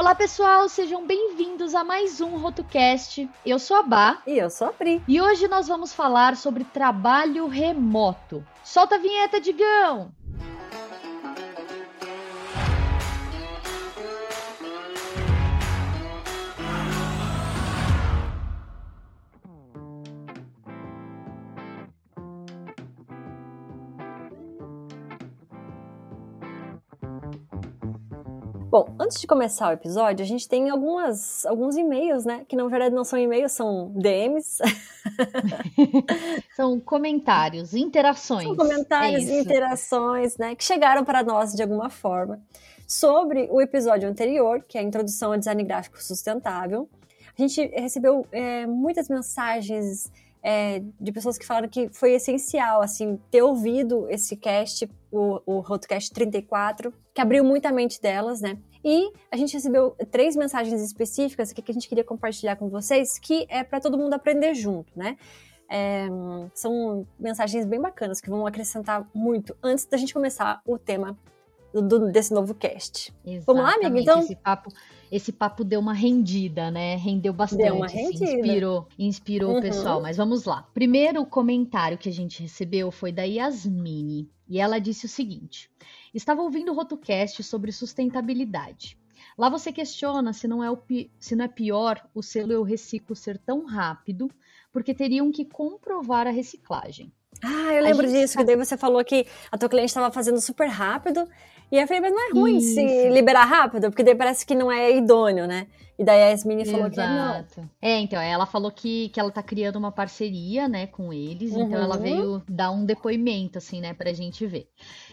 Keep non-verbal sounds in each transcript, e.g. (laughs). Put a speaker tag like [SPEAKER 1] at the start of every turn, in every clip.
[SPEAKER 1] Olá, pessoal, sejam bem-vindos a mais um RotoCast. Eu sou a Bá.
[SPEAKER 2] E eu sou a Pri.
[SPEAKER 1] E hoje nós vamos falar sobre trabalho remoto. Solta a vinheta, Digão!
[SPEAKER 2] Antes de começar o episódio, a gente tem algumas, alguns e-mails, né? Que na verdade não são e-mails, são DMs. (laughs)
[SPEAKER 1] são comentários, interações.
[SPEAKER 2] São comentários, é interações, né? Que chegaram para nós de alguma forma sobre o episódio anterior, que é a introdução ao design gráfico sustentável. A gente recebeu é, muitas mensagens é, de pessoas que falaram que foi essencial, assim, ter ouvido esse cast, o, o Rotocast 34, que abriu muito a mente delas, né? E a gente recebeu três mensagens específicas que a gente queria compartilhar com vocês, que é para todo mundo aprender junto, né? É, são mensagens bem bacanas que vão acrescentar muito antes da gente começar o tema do, desse novo cast.
[SPEAKER 1] Exatamente. Vamos lá, amiga? Então, esse papo, esse papo deu uma rendida, né? Rendeu bastante. Deu uma assim, rendida. Inspirou, inspirou uhum. o pessoal. Mas vamos lá. Primeiro comentário que a gente recebeu foi da Yasmini. E ela disse o seguinte: Estava ouvindo o Rotocast sobre sustentabilidade. Lá você questiona se não, é o se não é pior o selo Eu Reciclo ser tão rápido, porque teriam que comprovar a reciclagem.
[SPEAKER 2] Ah, eu lembro disso, sabe... que daí você falou que a tua cliente estava fazendo super rápido e eu falei, mas não é ruim Isso. se liberar rápido, porque daí parece que não é idôneo, né? E daí a Yasmini falou Exato. que não.
[SPEAKER 1] É, então, ela falou que, que ela tá criando uma parceria, né, com eles, uhum. então ela uhum. veio dar um depoimento, assim, né, pra gente ver.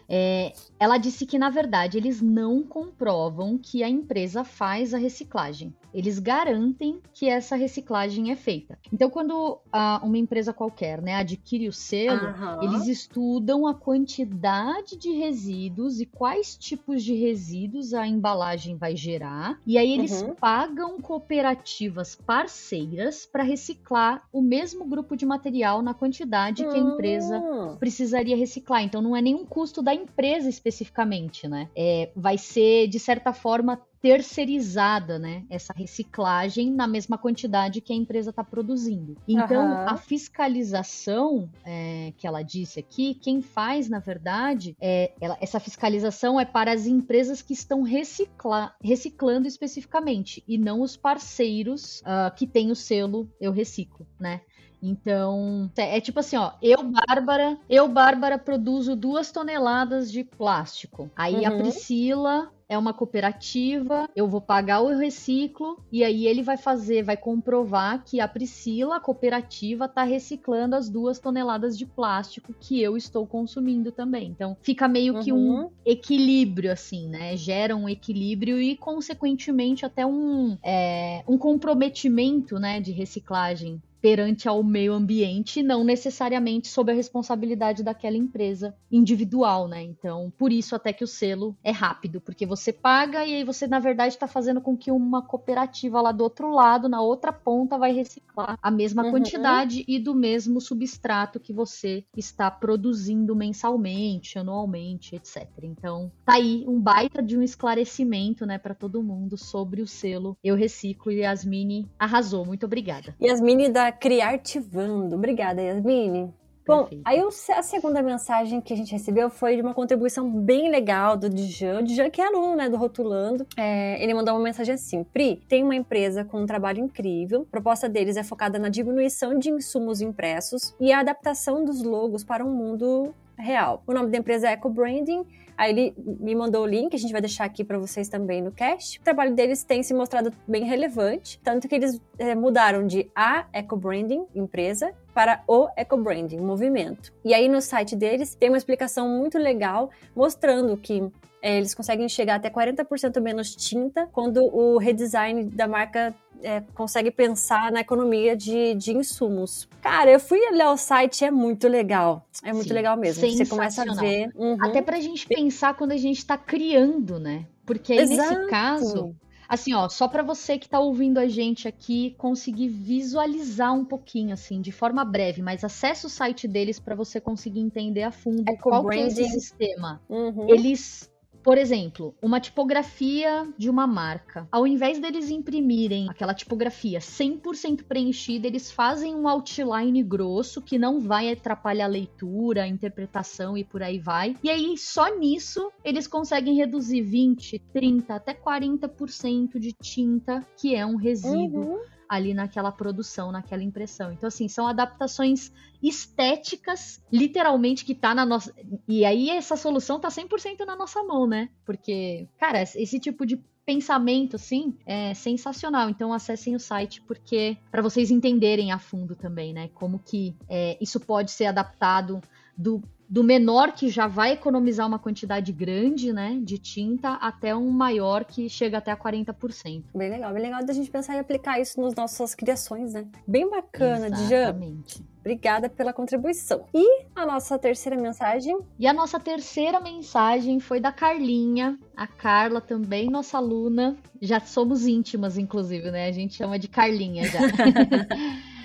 [SPEAKER 1] É, ela disse que, na verdade, eles não comprovam que a empresa faz a reciclagem. Eles garantem que essa reciclagem é feita. Então, quando a, uma empresa qualquer né, adquire o selo, uhum. eles estudam a quantidade de resíduos e quais tipos de resíduos a embalagem vai gerar. E aí eles uhum. pagam cooperativas parceiras para reciclar o mesmo grupo de material na quantidade que a empresa uhum. precisaria reciclar. Então, não é nenhum custo da empresa especificamente, né? É, vai ser, de certa forma, terceirizada, né? Essa reciclagem na mesma quantidade que a empresa está produzindo. Então, uhum. a fiscalização é, que ela disse aqui, quem faz, na verdade, é, ela, essa fiscalização é para as empresas que estão recicla, reciclando especificamente e não os parceiros uh, que têm o selo Eu Reciclo, né? Então, é, é tipo assim, ó, eu, Bárbara, eu, Bárbara, produzo duas toneladas de plástico. Aí uhum. a Priscila é uma cooperativa, eu vou pagar o reciclo e aí ele vai fazer, vai comprovar que a Priscila, a cooperativa, está reciclando as duas toneladas de plástico que eu estou consumindo também. Então fica meio uhum. que um uhum. equilíbrio, assim, né? Gera um equilíbrio e, consequentemente, até um, é, um comprometimento, né, de reciclagem perante ao meio ambiente, não necessariamente sob a responsabilidade daquela empresa individual, né? Então, por isso até que o selo é rápido, porque você paga e aí você, na verdade, está fazendo com que uma cooperativa lá do outro lado, na outra ponta, vai reciclar a mesma uhum. quantidade e do mesmo substrato que você está produzindo mensalmente, anualmente, etc. Então, tá aí um baita de um esclarecimento, né, para todo mundo sobre o selo Eu Reciclo e Yasmini arrasou. Muito obrigada.
[SPEAKER 2] Yasmini da Criartivando. Obrigada, Yasmine. Bom, aí a segunda mensagem que a gente recebeu foi de uma contribuição bem legal do Djan. O Djan que é aluno, né, do Rotulando. É, ele mandou uma mensagem assim, Pri, tem uma empresa com um trabalho incrível. A proposta deles é focada na diminuição de insumos impressos e a adaptação dos logos para um mundo real. O nome da empresa é Eco Branding Aí ele me mandou o link, a gente vai deixar aqui para vocês também no cast. O trabalho deles tem se mostrado bem relevante, tanto que eles é, mudaram de a Eco Branding, empresa, para o Eco Branding, movimento. E aí no site deles tem uma explicação muito legal mostrando que é, eles conseguem chegar até 40% menos tinta quando o redesign da marca é, consegue pensar na economia de, de insumos. Cara, eu fui olhar o site, é muito legal. É muito Sim, legal mesmo. Você começa a ver.
[SPEAKER 1] Uhum. Até pra gente pensar quando a gente tá criando, né? Porque aí, Exato. nesse caso, assim, ó, só para você que tá ouvindo a gente aqui conseguir visualizar um pouquinho, assim, de forma breve, mas acesse o site deles para você conseguir entender a fundo qual é esse sistema. Uhum. Eles Por exemplo, uma tipografia de uma marca. Ao invés deles imprimirem aquela tipografia 100% preenchida, eles fazem um outline grosso que não vai atrapalhar a leitura, a interpretação e por aí vai. E aí, só nisso, eles conseguem reduzir 20, 30, até 40% de tinta, que é um resíduo. Uhum ali naquela produção, naquela impressão. Então, assim, são adaptações estéticas, literalmente, que tá na nossa. E aí essa solução tá 100% na nossa mão, né? Porque, cara, esse tipo de pensamento, assim, é sensacional. Então acessem o site porque para vocês entenderem a fundo também, né? Como que é, isso pode ser adaptado do do menor que já vai economizar uma quantidade grande, né, de tinta, até um maior que chega até a 40%.
[SPEAKER 2] Bem legal, bem legal da gente pensar em aplicar isso nas nossas criações, né? Bem bacana, Exatamente. Djan. Obrigada pela contribuição. E a nossa terceira mensagem?
[SPEAKER 1] E a nossa terceira mensagem foi da Carlinha, a Carla também, nossa aluna. Já somos íntimas, inclusive, né? A gente chama de Carlinha já. (laughs)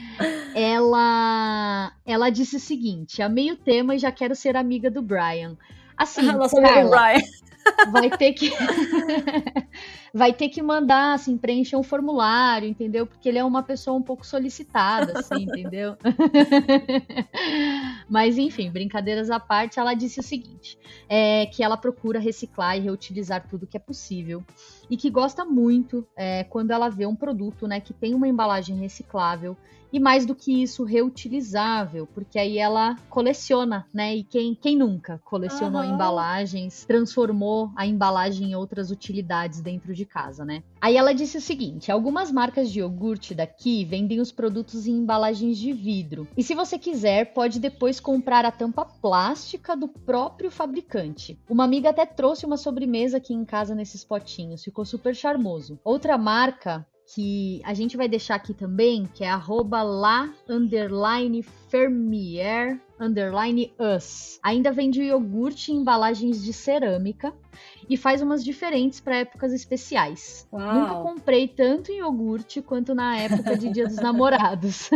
[SPEAKER 1] ela, ela disse o seguinte: amei o tema e já quero ser amiga do Brian. Assim, Nossa Carla, Brian. vai ter que (laughs) vai ter que mandar, assim, preencher um formulário, entendeu? Porque ele é uma pessoa um pouco solicitada, assim, (laughs) entendeu? Mas enfim, brincadeiras à parte, ela disse o seguinte: é que ela procura reciclar e reutilizar tudo que é possível e que gosta muito é, quando ela vê um produto, né, que tem uma embalagem reciclável e mais do que isso, reutilizável, porque aí ela coleciona, né? E quem, quem nunca colecionou uhum. embalagens, transformou a embalagem em outras utilidades dentro de casa, né? Aí ela disse o seguinte: algumas marcas de iogurte daqui vendem os produtos em embalagens de vidro. E se você quiser, pode depois comprar a tampa plástica do próprio fabricante. Uma amiga até trouxe uma sobremesa aqui em casa nesses potinhos, ficou super charmoso. Outra marca que a gente vai deixar aqui também, que é underline fermier. Ainda vende iogurte em embalagens de cerâmica e faz umas diferentes para épocas especiais. Uau. Nunca comprei tanto em iogurte quanto na época de Dia dos (laughs) Namorados.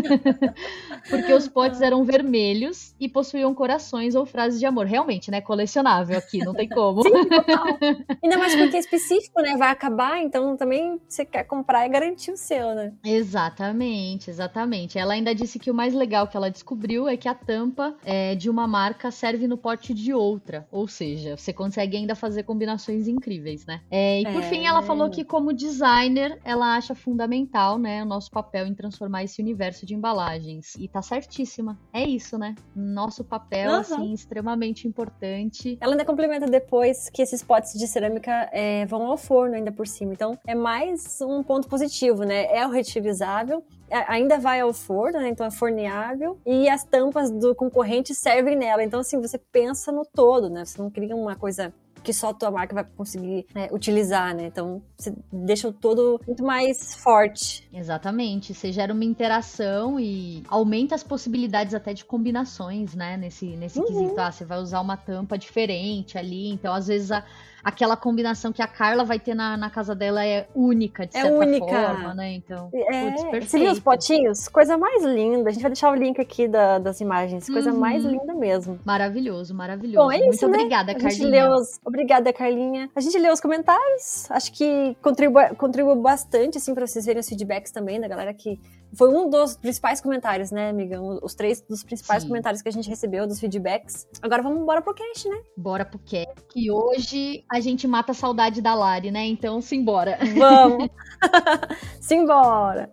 [SPEAKER 1] (laughs) Porque os potes eram vermelhos e possuíam corações ou frases de amor. Realmente, né? Colecionável aqui, não tem como.
[SPEAKER 2] Sim, total. (laughs) Ainda mais porque é específico, né? Vai acabar, então também você quer comprar e garantir o seu, né?
[SPEAKER 1] Exatamente, exatamente. Ela ainda disse que o mais legal que ela descobriu é que a tampa é, de uma marca serve no pote de outra. Ou seja, você consegue ainda fazer combinações incríveis, né? É, e por é... fim, ela falou que como designer, ela acha fundamental, né, o nosso papel em transformar esse universo de embalagens. E tá certíssima. É isso, né? Nosso papel, uhum. assim, extremamente importante.
[SPEAKER 2] Ela ainda complementa depois que esses potes de cerâmica é, vão ao forno ainda por cima. Então, é mais um ponto positivo, né? É o reutilizável, é, ainda vai ao forno, né? então é forneável, e as tampas do concorrente servem nela. Então, assim, você pensa no todo, né? Você não cria uma coisa que só a tua marca vai conseguir né, utilizar, né? Então, você deixa o todo muito mais forte.
[SPEAKER 1] Exatamente. Você gera uma interação e aumenta as possibilidades até de combinações, né? Nesse, nesse uhum. quesito. Ah, você vai usar uma tampa diferente ali. Então, às vezes, a, aquela combinação que a Carla vai ter na, na casa dela é única, de é certa única. forma, né? Então,
[SPEAKER 2] é. putz, perfeito. Você viu os potinhos? Coisa mais linda. A gente vai deixar o link aqui da, das imagens. Coisa uhum. mais linda mesmo.
[SPEAKER 1] Maravilhoso, maravilhoso. Bom, é isso, Muito né? obrigada, Carlinha.
[SPEAKER 2] Os... Obrigada, Carlinha. A gente leu os comentários. Acho que contribui, contribui bastante, assim, pra vocês verem os feedbacks também da galera que foi um dos principais comentários, né, amiga? Os três dos principais Sim. comentários que a gente recebeu, dos feedbacks. Agora vamos embora pro cast, né?
[SPEAKER 1] Bora pro cast. E hoje a gente mata a saudade da Lari, né? Então, simbora.
[SPEAKER 2] Vamos! (laughs) simbora!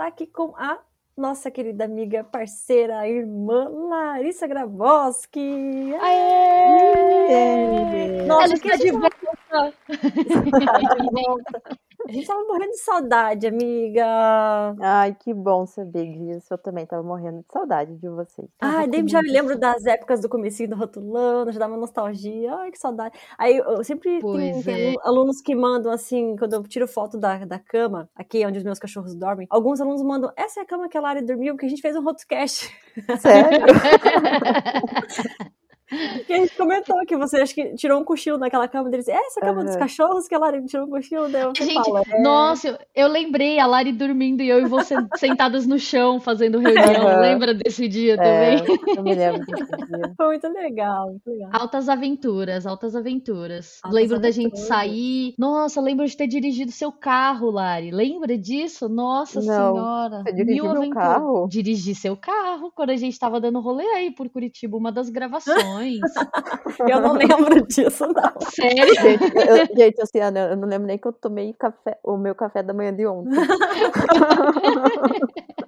[SPEAKER 2] Está aqui com a nossa querida amiga, parceira, irmã Larissa Gravoski.
[SPEAKER 1] Aê! Aê! Nossa, Ela (laughs) está de volta.
[SPEAKER 2] Volta. A gente tava morrendo de saudade, amiga.
[SPEAKER 3] Ai, que bom saber disso. Eu também tava morrendo de saudade de vocês.
[SPEAKER 2] Ai, daí já me lembro das épocas do comecinho do Rotulando, já dá uma nostalgia. Ai, que saudade. Aí eu sempre tenho, é. alunos que mandam assim, quando eu tiro foto da, da cama, aqui onde os meus cachorros dormem, alguns alunos mandam, essa é a cama que a Lari dormiu, porque a gente fez um rotocast.
[SPEAKER 3] Sério? (laughs)
[SPEAKER 2] Que (laughs) a gente comentou que você acho que tirou um cochilo naquela cama deles. É essa cama uhum. dos cachorros que a Lari tirou um cochilo dela.
[SPEAKER 1] Gente, fala, é... nossa, eu, lembrei a Lari dormindo e eu e você (laughs) sentadas no chão fazendo reunião. Uhum. Lembra desse dia é, também?
[SPEAKER 3] Eu me lembro desse dia. (laughs)
[SPEAKER 2] Foi muito legal, muito legal.
[SPEAKER 1] Altas aventuras, altas aventuras. Altas lembro aventuras. da gente sair. Nossa, lembro de ter dirigido seu carro, Lari. Lembra disso? Nossa Não, senhora.
[SPEAKER 3] Você dirigiu meu carro?
[SPEAKER 1] Dirigi seu carro quando a gente tava dando rolê aí por Curitiba, uma das gravações. (laughs)
[SPEAKER 2] eu não lembro disso, não.
[SPEAKER 1] Sério?
[SPEAKER 3] Gente, eu, gente, assim, eu não lembro nem que eu tomei café, o meu café da manhã de ontem. (laughs)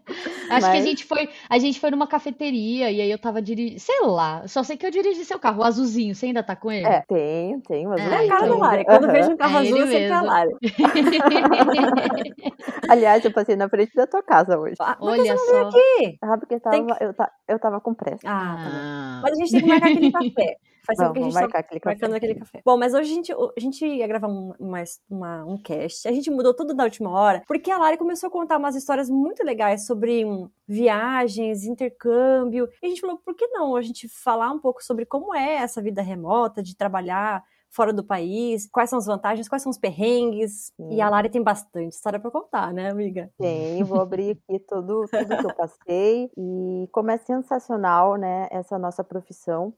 [SPEAKER 1] Acho Mas... que a gente foi, a gente foi numa cafeteria e aí eu tava dirigindo, sei lá, só sei que eu dirigi seu carro, o azulzinho, você ainda tá com ele?
[SPEAKER 3] É, tenho, tenho,
[SPEAKER 2] mas é, é a cara da Lari, quando uhum. vejo um carro é azul, eu sei que é a Lari. (laughs)
[SPEAKER 3] Aliás, eu passei na frente da tua casa hoje.
[SPEAKER 1] Ah, Olha
[SPEAKER 2] só. Aqui?
[SPEAKER 3] Ah, porque tava, que... eu, eu tava com pressa.
[SPEAKER 2] Ah, tá ah. Mas a gente tem que marcar aquele café. Faz que a gente tá aquele marcando café. aquele café. Bom, mas hoje a gente, a gente ia gravar um, uma, uma, um cast. A gente mudou tudo da última hora, porque a Lari começou a contar umas histórias muito legais sobre um, viagens, intercâmbio. E a gente falou, por que não a gente falar um pouco sobre como é essa vida remota, de trabalhar fora do país, quais são as vantagens, quais são os perrengues. Sim. E a Lari tem bastante história para contar, né, amiga?
[SPEAKER 3] Tem, vou abrir aqui tudo, tudo que eu passei. E como é sensacional, né, essa nossa profissão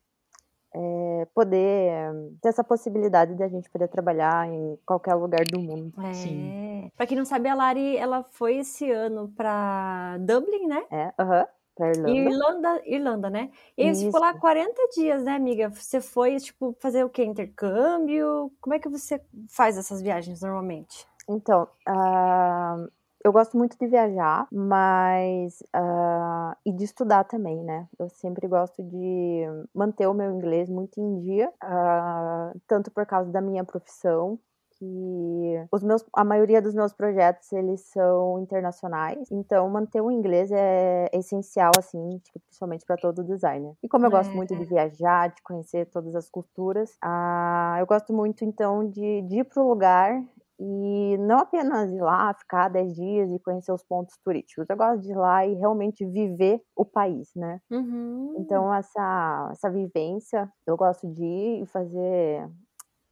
[SPEAKER 3] é, poder ter essa possibilidade de a gente poder trabalhar em qualquer lugar do mundo.
[SPEAKER 2] É. Sim. Pra quem não sabe, a Lari, ela foi esse ano pra Dublin, né?
[SPEAKER 3] É, aham. Uh -huh. Pra Irlanda.
[SPEAKER 2] Irlanda, Irlanda, né? E você ficou lá 40 dias, né, amiga? Você foi, tipo, fazer o quê? Intercâmbio? Como é que você faz essas viagens normalmente?
[SPEAKER 3] Então, uh, eu gosto muito de viajar, mas. Uh, e de estudar também, né? Eu sempre gosto de manter o meu inglês muito em dia, uh, tanto por causa da minha profissão, que os meus, a maioria dos meus projetos eles são internacionais, então manter o inglês é, é essencial assim, tipo, principalmente para todo designer. E como eu gosto é. muito de viajar, de conhecer todas as culturas, uh, eu gosto muito então de, de ir pro lugar e não apenas ir lá, ficar 10 dias e conhecer os pontos turísticos. Eu gosto de ir lá e realmente viver o país, né?
[SPEAKER 2] Uhum.
[SPEAKER 3] Então, essa, essa vivência, eu gosto de ir e fazer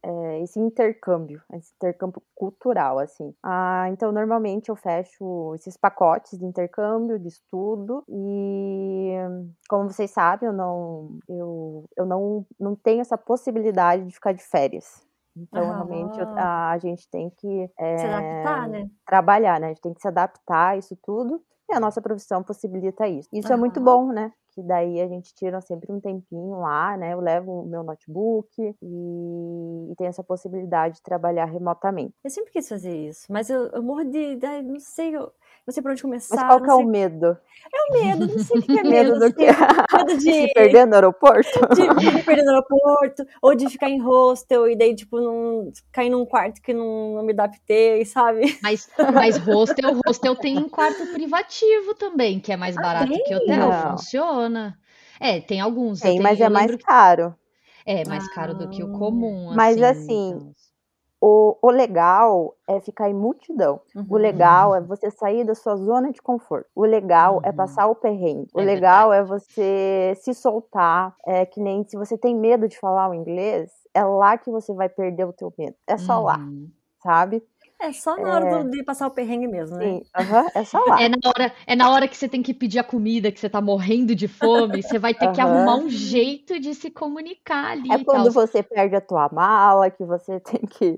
[SPEAKER 3] é, esse intercâmbio, esse intercâmbio cultural, assim. Ah, então, normalmente eu fecho esses pacotes de intercâmbio, de estudo, e como vocês sabem, eu não, eu, eu não, não tenho essa possibilidade de ficar de férias. Então, realmente, a, a, gente tem que
[SPEAKER 2] é, se adaptar, né?
[SPEAKER 3] trabalhar, né? A gente tem que se adaptar a isso tudo. E a nossa profissão possibilita isso. Isso é muito bom, né? Que daí a gente tira sempre um tempinho lá, né? Eu levo o meu notebook e, e tenho essa possibilidade de trabalhar remotamente.
[SPEAKER 2] Eu sempre quis fazer isso, mas eu, eu morro de, de. Não sei, eu, não sei por onde começar.
[SPEAKER 3] Mas qual que
[SPEAKER 2] é
[SPEAKER 3] o medo?
[SPEAKER 2] É o medo, não sei o que é (laughs) medo.
[SPEAKER 3] medo do quê? Medo de... (laughs) Se perder no aeroporto? (laughs)
[SPEAKER 2] De, de me perder no aeroporto, ou de ficar em hostel e daí, tipo, não, cair num quarto que não, não me adaptei, sabe?
[SPEAKER 1] Mas, mas hostel, hostel tem um quarto privativo também, que é mais ah, barato ah, que hotel, não. funciona. É, tem alguns.
[SPEAKER 3] Tem, mas é mais que... caro.
[SPEAKER 1] É, mais ah, caro do que o comum.
[SPEAKER 3] Mas assim, assim então... O, o legal é ficar em multidão. Uhum. O legal é você sair da sua zona de conforto. O legal é uhum. é passar o perrengue. O é legal verdade. é você se soltar. É que nem se você tem medo de falar o inglês, é lá que você vai perder o teu medo. É só uhum. lá, sabe?
[SPEAKER 2] É só na hora é... de passar o perrengue mesmo, né?
[SPEAKER 3] Sim, uhum, é só lá.
[SPEAKER 1] É na, hora, é na hora que você tem que pedir a comida, que você tá morrendo de fome, você vai ter uhum. que arrumar um jeito de se comunicar ali.
[SPEAKER 3] É quando você perde a tua mala, que você tem que.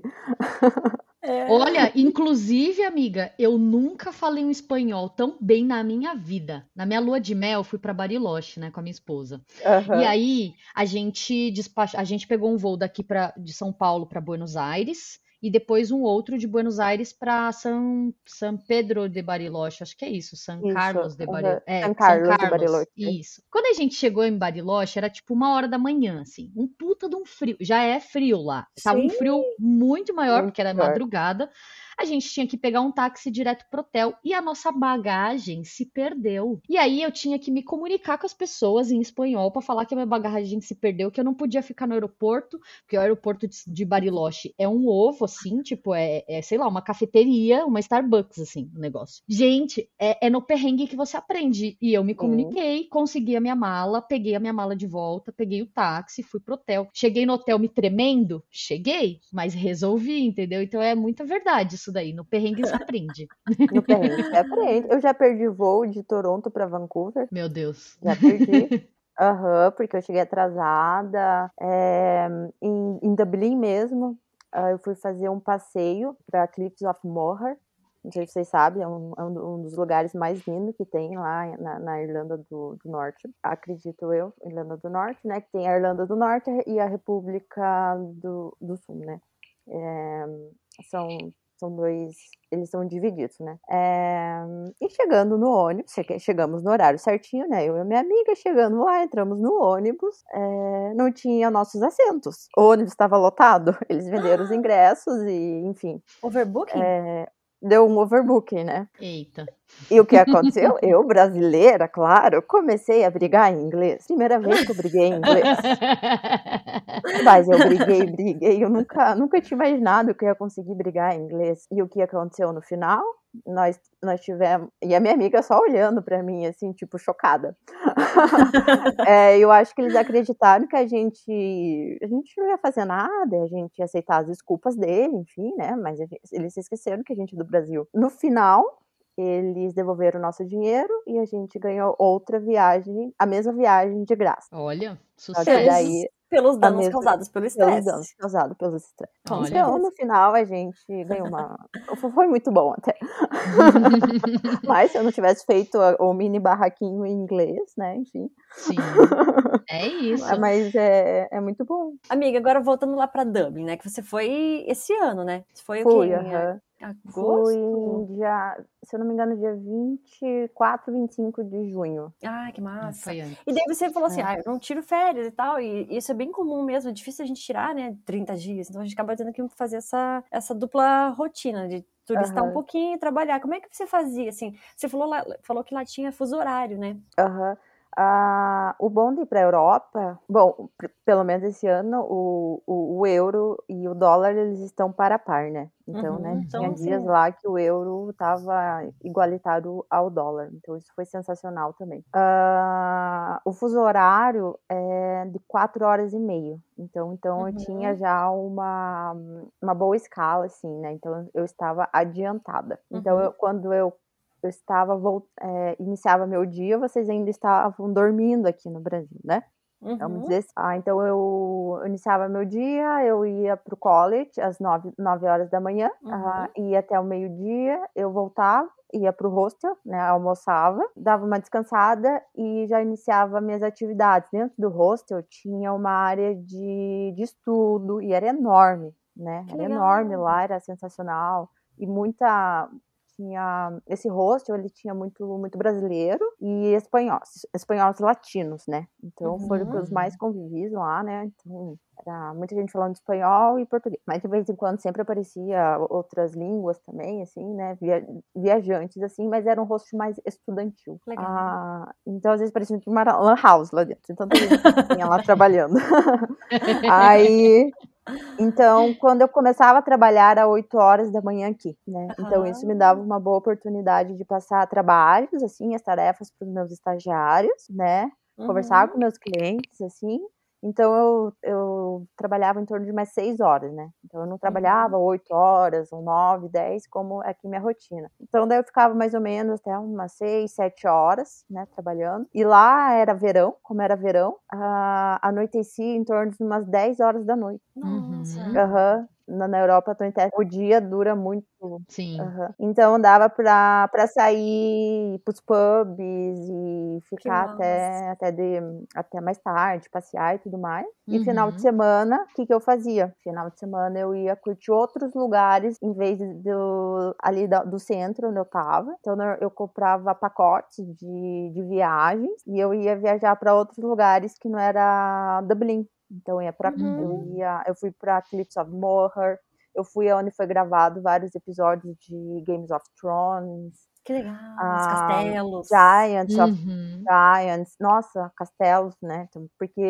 [SPEAKER 1] É. Olha, inclusive, amiga, eu nunca falei um espanhol tão bem na minha vida. Na minha lua de mel, fui para Bariloche, né, com a minha esposa. Uhum. E aí, a gente despach... a gente pegou um voo daqui para de São Paulo para Buenos Aires e depois um outro de Buenos Aires para São, São Pedro de Bariloche, acho que é isso, São isso, Carlos de Bariloche. É, São Carlos, São Carlos de Bariloche. Isso. Quando a gente chegou em Bariloche, era tipo uma hora da manhã, assim, um puta de um frio. Já é frio lá. Tava um frio muito maior, muito porque era madrugada a gente tinha que pegar um táxi direto pro hotel e a nossa bagagem se perdeu. E aí eu tinha que me comunicar com as pessoas em espanhol para falar que a minha bagagem se perdeu, que eu não podia ficar no aeroporto, porque o aeroporto de Bariloche é um ovo, assim, tipo, é, é sei lá, uma cafeteria, uma Starbucks, assim, o negócio. Gente, é, é no perrengue que você aprende. E eu me comuniquei, uhum. consegui a minha mala, peguei a minha mala de volta, peguei o táxi, fui pro hotel. Cheguei no hotel me tremendo? Cheguei, mas resolvi, entendeu? Então é muita verdade isso daí. No perrengue se aprende. (laughs)
[SPEAKER 3] No perrengue se aprende. Eu já perdi voo de Toronto para Vancouver.
[SPEAKER 1] Meu Deus.
[SPEAKER 3] Já perdi. (laughs) Aham, uhum, porque eu cheguei atrasada. É, em, em, Dublin mesmo, eu fui fazer um passeio para Cliffs of Moher. Não sei se vocês sabem, é um, é um dos lugares mais lindos que tem lá na, na Irlanda do, do, Norte. Acredito eu, Irlanda do Norte, né? Que tem a Irlanda do Norte e a República do, do Sul, né? É, são são dois, eles são divididos, né? É, e chegando no ônibus, chegamos no horário certinho, né? Eu e minha amiga chegando lá, entramos no ônibus, é, não tinha nossos assentos. O ônibus estava lotado, (laughs) eles venderam os ingressos e, enfim.
[SPEAKER 2] Overbooking?
[SPEAKER 3] É, deu um overbooking, né?
[SPEAKER 1] Eita.
[SPEAKER 3] E o que aconteceu? Eu, brasileira, claro, comecei a brigar em inglês. Primeira vez que eu briguei em inglês. Mas eu briguei, briguei. Eu nunca, nunca tinha imaginado que eu ia conseguir brigar em inglês. E o que aconteceu no final? Nós, nós tivemos. E a minha amiga só olhando para mim, assim, tipo, chocada. (laughs) é, eu acho que eles acreditaram que a gente. A gente não ia fazer nada, a gente ia aceitar as desculpas dele, enfim, né? Mas gente, eles se esqueceram que a gente é do Brasil. No final, eles devolveram o nosso dinheiro e a gente ganhou outra viagem, a mesma viagem de graça.
[SPEAKER 1] Olha, sucesso.
[SPEAKER 2] Daí, pelos danos mesma, causados pelo estresse. Pelos danos
[SPEAKER 3] causados pelo estresse. Então, no final, a gente ganhou uma. (laughs) Foi muito bom até. (laughs) Mas se eu não tivesse feito o mini barraquinho em inglês, né? Enfim.
[SPEAKER 1] Sim. (laughs) É isso.
[SPEAKER 3] Mas é, é muito bom.
[SPEAKER 2] Amiga, agora voltando lá pra Dublin, né? Que você foi esse ano, né? Foi
[SPEAKER 3] Fui,
[SPEAKER 2] o
[SPEAKER 3] quê? Uh -huh. Agosto? Foi dia, se eu não me engano, dia 24, 25 de junho.
[SPEAKER 2] Ah, que massa. E daí você falou assim, é. ah, eu não tiro férias e tal, e isso é bem comum mesmo, é difícil a gente tirar, né, 30 dias, então a gente acaba tendo que fazer essa, essa dupla rotina de turistar uhum. um pouquinho e trabalhar. Como é que você fazia, assim? Você falou, lá, falou que lá tinha fuso horário, né?
[SPEAKER 3] Aham. Uhum. Ah, o bom de ir para a Europa, bom, pelo menos esse ano, o, o, o, euro e o dólar eles estão para a par, né? Então, né, uhum, né, então, tinha dias sim. lá que o euro estava igualitário ao dólar, então isso foi sensacional também. Ah, o fuso horário é de quatro horas e meio, então, então uhum. eu tinha já uma, uma boa escala, assim, né? Então eu estava adiantada. Então, eu, uhum. quando eu eu estava é, iniciava meu dia, vocês ainda estavam dormindo aqui no Brasil, né? Uhum. Vamos dizer assim. Ah, então eu, eu iniciava meu dia, eu ia pro college às 9, 9 horas da manhã, uhum. ah, ia até o meio-dia, eu voltava, ia pro hostel, né, almoçava, dava uma descansada e já iniciava minhas atividades. Dentro do hostel tinha uma área de, de estudo e era enorme, né? Que era legal. enorme lá, era sensacional e muita tinha esse hostel, ele tinha muito muito brasileiro e espanhóis, espanhóis latinos, né? Então uhum. foram os mais convivis lá, né? Então era muita gente falando espanhol e português, mas de vez em quando sempre aparecia outras línguas também, assim, né? Via, viajantes assim, mas era um hostel mais estudantil.
[SPEAKER 2] Legal. Ah,
[SPEAKER 3] então às vezes parecia uma lan house lá dentro, então tinha lá trabalhando. (laughs) Aí então, (laughs) quando eu começava a trabalhar às 8 horas da manhã aqui, né? Então, isso me dava uma boa oportunidade de passar trabalhos, assim, as tarefas para os meus estagiários, né? Conversar uhum. com meus clientes, assim, então eu, eu trabalhava em torno de mais seis horas, né? Então eu não trabalhava uhum. oito horas, ou nove, dez, como é aqui minha rotina. Então daí eu ficava mais ou menos até umas seis, sete horas, né, trabalhando. E lá era verão, como era verão, uh, anoitecia em torno de umas dez horas da noite.
[SPEAKER 2] Nossa.
[SPEAKER 3] Uhum. Na Europa, tô em teste, o dia dura muito.
[SPEAKER 1] Sim.
[SPEAKER 3] Uhum. Então dava pra, pra sair pros pubs e ficar até, até, de, até mais tarde, passear e tudo mais. E uhum. final de semana, o que, que eu fazia? Final de semana eu ia curtir outros lugares em vez do, ali do centro onde eu tava. Então eu comprava pacotes de, de viagens e eu ia viajar para outros lugares que não era Dublin. Então eu ia para uhum. eu ia, eu fui para Cliffs of Moher, eu fui onde foi gravado vários episódios de Games of Thrones.
[SPEAKER 2] Que legal, ah, os castelos.
[SPEAKER 3] Giants uhum. of Giants. Nossa, castelos, né? Então, porque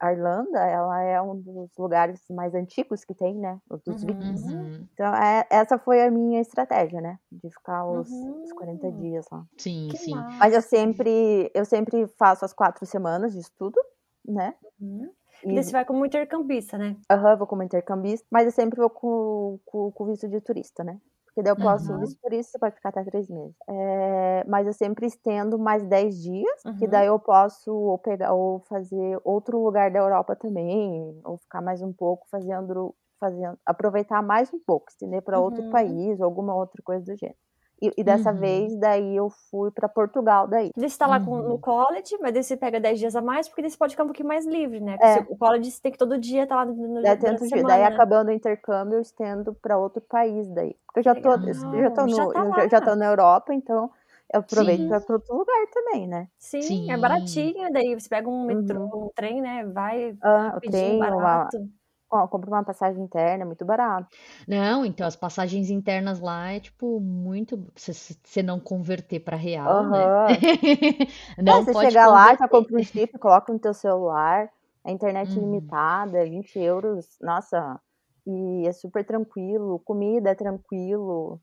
[SPEAKER 3] a Irlanda, ela é um dos lugares mais antigos que tem, né? Dos uhum. vikings. Uhum. Então, é, essa foi a minha estratégia, né? De ficar os, os 40 uhum. dias lá.
[SPEAKER 1] Sim, que sim. Massa.
[SPEAKER 3] Mas eu sempre, eu sempre faço as quatro semanas de estudo, né?
[SPEAKER 2] Uhum. E você vai como intercambista, né?
[SPEAKER 3] Aham, uhum, vou como intercambista, mas eu sempre vou com, com, com visto de turista, né? Porque daí eu posso, uhum. visto turista, você pode ficar até três meses. É, mas eu sempre estendo mais dez dias, uhum. que daí eu posso ou pegar ou fazer outro lugar da Europa também, ou ficar mais um pouco fazendo, fazendo aproveitar mais um pouco, estender para outro uhum. país ou alguma outra coisa do gênero. E, e dessa uhum. vez, daí eu fui para Portugal daí.
[SPEAKER 2] Você tá lá com, no uhum. college, mas daí você pega 10 dias a mais, porque daí você pode ficar um pouquinho mais livre, né? Porque é. o college você tem que todo dia estar tá lá no, no
[SPEAKER 3] daí, tento, semana, daí né? acabando o intercâmbio, eu estendo para outro país daí. Porque eu já tô, eu já tô, no, já, tá já, já tô na Europa, então eu aproveito para outro lugar também, né?
[SPEAKER 2] Sim, Sim, é baratinho, daí você pega um metrô, uhum. um trem, né? Vai
[SPEAKER 3] ah, o trem, barato. Uma compra uma passagem interna, é muito barato.
[SPEAKER 1] Não, então as passagens internas lá é tipo muito. Se você não converter para real, uhum. né? (laughs)
[SPEAKER 3] não é, você chega lá, já compra um chip, coloca no teu celular, a internet uhum. limitada, 20 euros, nossa, e é super tranquilo, comida é tranquilo.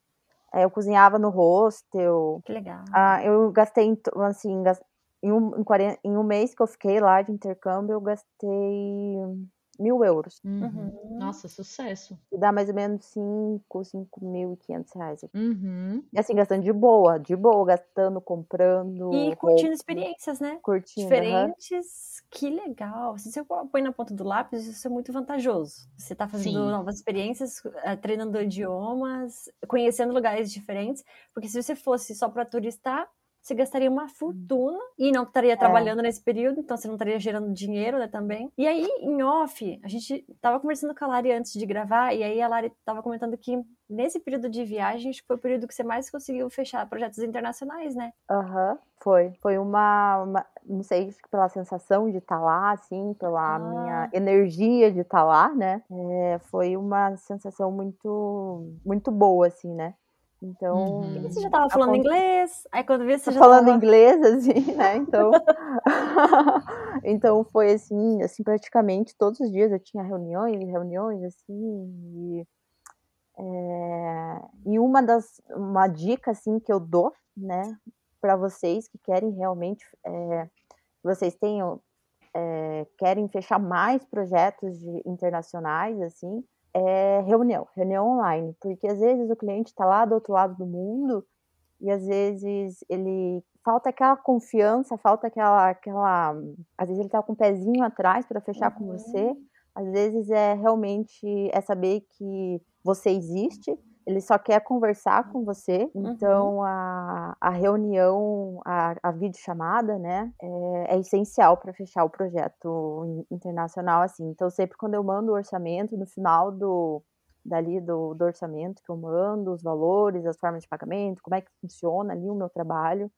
[SPEAKER 3] É, eu cozinhava no hostel.
[SPEAKER 2] Que legal.
[SPEAKER 3] Ah, eu gastei, assim, em um, em, 40, em um mês que eu fiquei lá de intercâmbio, eu gastei mil euros.
[SPEAKER 1] Uhum. Nossa, sucesso.
[SPEAKER 3] E dá mais ou menos 5, 5.500 reais.
[SPEAKER 1] Uhum.
[SPEAKER 3] E assim, gastando de boa, de boa, gastando, comprando.
[SPEAKER 2] E curtindo roupa. experiências, né?
[SPEAKER 3] Curtindo.
[SPEAKER 2] Diferentes. Uhum. Que legal. Se você põe na ponta do lápis, isso é muito vantajoso. Você tá fazendo Sim. novas experiências, eh, treinando idiomas, conhecendo lugares diferentes. Porque se você fosse só para turistar, você gastaria uma fortuna e não estaria é. trabalhando nesse período, então você não estaria gerando dinheiro, né, também. E aí, em off, a gente tava conversando com a Lari antes de gravar, e aí a Lari tava comentando que nesse período de viagem, foi o período que você mais conseguiu fechar projetos internacionais, né?
[SPEAKER 3] Aham, uhum, foi. Foi uma, uma, não sei, pela sensação de estar tá lá, assim, pela ah. minha energia de estar tá lá, né? É, foi uma sensação muito, muito boa, assim, né? Então.
[SPEAKER 2] Uhum. Você já estava falando inglês, aí quando vi você já
[SPEAKER 3] falando
[SPEAKER 2] tava...
[SPEAKER 3] inglês, assim, né? Então. (laughs) então foi assim, assim, praticamente todos os dias eu tinha reuniões, reuniões, assim, e. É, e uma das uma dica assim que eu dou né para vocês que querem realmente é, vocês tenham é, querem fechar mais projetos de, internacionais assim é reunião, reunião online, porque às vezes o cliente está lá do outro lado do mundo e às vezes ele falta aquela confiança, falta aquela, aquela, às vezes ele está com o pezinho atrás para fechar uhum. com você, às vezes é realmente é saber que você existe ele só quer conversar com você, uhum. então a, a reunião, a, a videochamada, né, é, é essencial para fechar o projeto internacional, assim. Então, sempre quando eu mando o orçamento, no final do, dali do, do orçamento que eu mando, os valores, as formas de pagamento, como é que funciona ali o meu trabalho,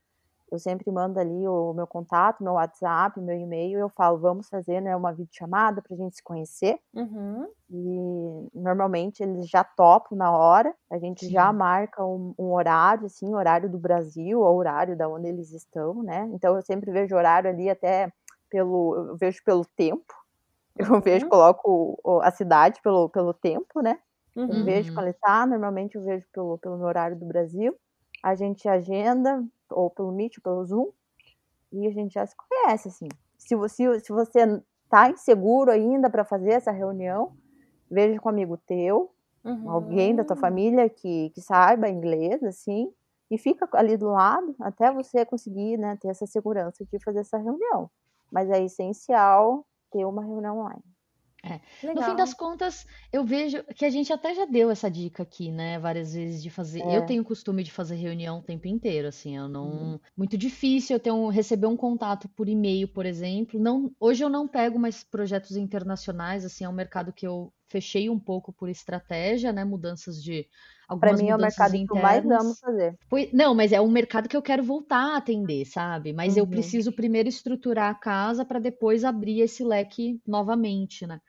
[SPEAKER 3] eu sempre mando ali o meu contato, meu WhatsApp, meu e-mail, eu falo, vamos fazer né, uma videochamada para a gente se conhecer.
[SPEAKER 2] Uhum.
[SPEAKER 3] E normalmente eles já topam na hora, a gente Sim. já marca um, um, horário, assim, horário do Brasil, ou horário da onde eles estão, né? Então eu sempre vejo horário ali até pelo, eu vejo pelo tempo, (laughs) eu uhum. vejo, coloco a cidade pelo, pelo tempo, né? Uhum. Eu vejo qual está, normalmente eu vejo pelo, pelo meu horário do Brasil. A gente agenda, ou pelo Meet, ou pelo Zoom, e a gente já se conhece, assim. Se você, se você tá inseguro ainda para fazer essa reunião, veja com um amigo teu, uhum. alguém da tua família que, que saiba inglês, assim, e fica ali do lado até você conseguir né, ter essa segurança de fazer essa reunião. Mas é essencial ter uma reunião online.
[SPEAKER 1] É. No fim das contas, eu vejo que a gente até já deu essa dica aqui, né? Várias vezes de fazer. É. Eu tenho o costume de fazer reunião o tempo inteiro, assim. Eu não. Uhum. Muito difícil eu ter um... receber um contato por e-mail, por exemplo. Não... Hoje eu não pego mais projetos internacionais, assim, é um mercado que eu fechei um pouco por estratégia, né? Mudanças de
[SPEAKER 3] para mim é o mercado internas. que eu mais amo fazer.
[SPEAKER 1] Não, mas é um mercado que eu quero voltar a atender, sabe? Mas uhum. eu preciso primeiro estruturar a casa para depois abrir esse leque novamente, né?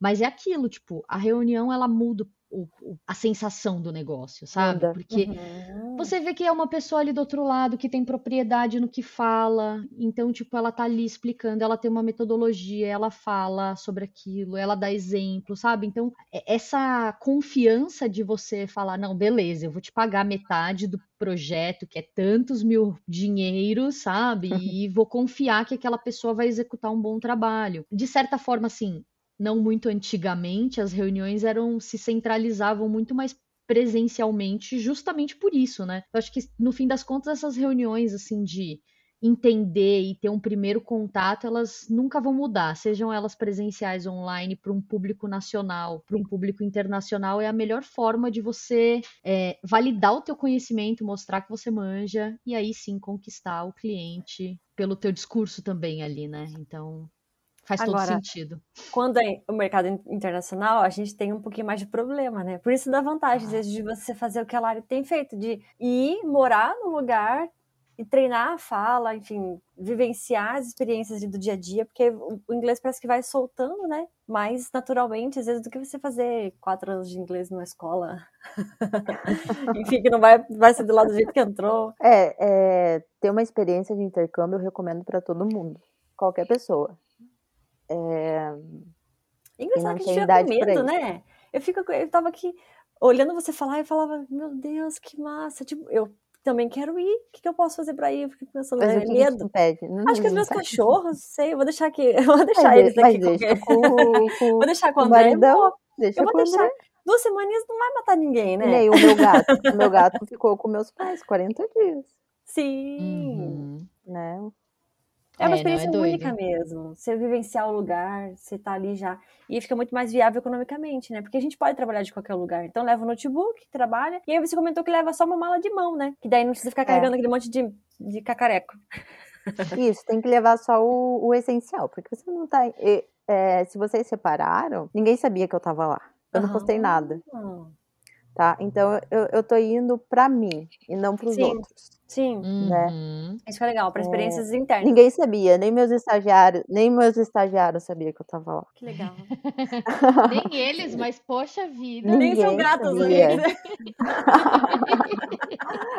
[SPEAKER 1] Mas é aquilo, tipo, a reunião ela muda o, a sensação do negócio, sabe? Porque uhum. você vê que é uma pessoa ali do outro lado que tem propriedade no que fala, então, tipo, ela tá ali explicando, ela tem uma metodologia, ela fala sobre aquilo, ela dá exemplo, sabe? Então, é, essa confiança de você falar, não, beleza, eu vou te pagar metade do projeto, que é tantos mil dinheiros, sabe? (laughs) E vou confiar que aquela pessoa vai executar um bom trabalho. De certa forma, assim, não muito antigamente, as reuniões eram se centralizavam muito mais presencialmente, justamente por isso, né? Eu acho que no fim das contas essas reuniões assim de entender e ter um primeiro contato, elas nunca vão mudar, sejam elas presenciais online para um público nacional, para um público internacional, é a melhor forma de você é, validar o teu conhecimento, mostrar que você manja e aí sim conquistar o cliente pelo teu discurso também ali, né? Então Faz Agora, todo sentido.
[SPEAKER 2] Quando é o mercado internacional, a gente tem um pouquinho mais de problema, né? Por isso dá vantagem, às vezes, de você fazer o que a Lari tem feito, de ir morar no lugar e treinar a fala, enfim, vivenciar as experiências do dia a dia, porque o inglês parece que vai soltando, né? Mais naturalmente, às vezes, do que você fazer quatro anos de inglês numa escola. (laughs) enfim, que não vai, vai ser do lado do jeito que entrou.
[SPEAKER 3] É, é ter uma experiência de intercâmbio eu recomendo para todo mundo, qualquer pessoa. É...
[SPEAKER 2] Engraçado que a gente fica com medo, né? Eu, fico, eu tava aqui olhando você falar e falava, meu Deus, que massa. Tipo, eu também quero ir. O que, que eu posso fazer pra ir? Eu fico pensando,
[SPEAKER 3] Mas é medo. Não,
[SPEAKER 2] Acho que os meus cachorros, sei, eu vou deixar aqui. Vou deixar mas, eles aqui. Deixa com, com, (laughs) vou deixar com o André. Maridão, deixa eu vou deixar. André. Duas semaninhas não vai matar ninguém, né?
[SPEAKER 3] Nem o meu gato. o meu (laughs) gato ficou com meus pais 40 dias.
[SPEAKER 2] Sim.
[SPEAKER 3] Uhum. Né?
[SPEAKER 2] É uma é, é experiência é única mesmo. Você vivenciar o lugar, você tá ali já. E fica muito mais viável economicamente, né? Porque a gente pode trabalhar de qualquer lugar. Então leva o notebook, trabalha. E aí você comentou que leva só uma mala de mão, né? Que daí não precisa ficar é. carregando aquele monte de, de cacareco.
[SPEAKER 3] Isso, tem que levar só o, o essencial. Porque você não tá. É, se vocês separaram, ninguém sabia que eu tava lá. Eu não postei nada. Tá? Então eu, eu tô indo pra mim e não pros Sim. outros.
[SPEAKER 2] Sim. Né? Uhum. Isso foi legal, para é. experiências é, internas.
[SPEAKER 3] Ninguém sabia, nem meus estagiários, nem meus estagiários sabiam que eu tava lá.
[SPEAKER 2] Que legal. (laughs)
[SPEAKER 1] nem eles, mas poxa vida.
[SPEAKER 2] Ninguém nem são gratos (laughs) a eles.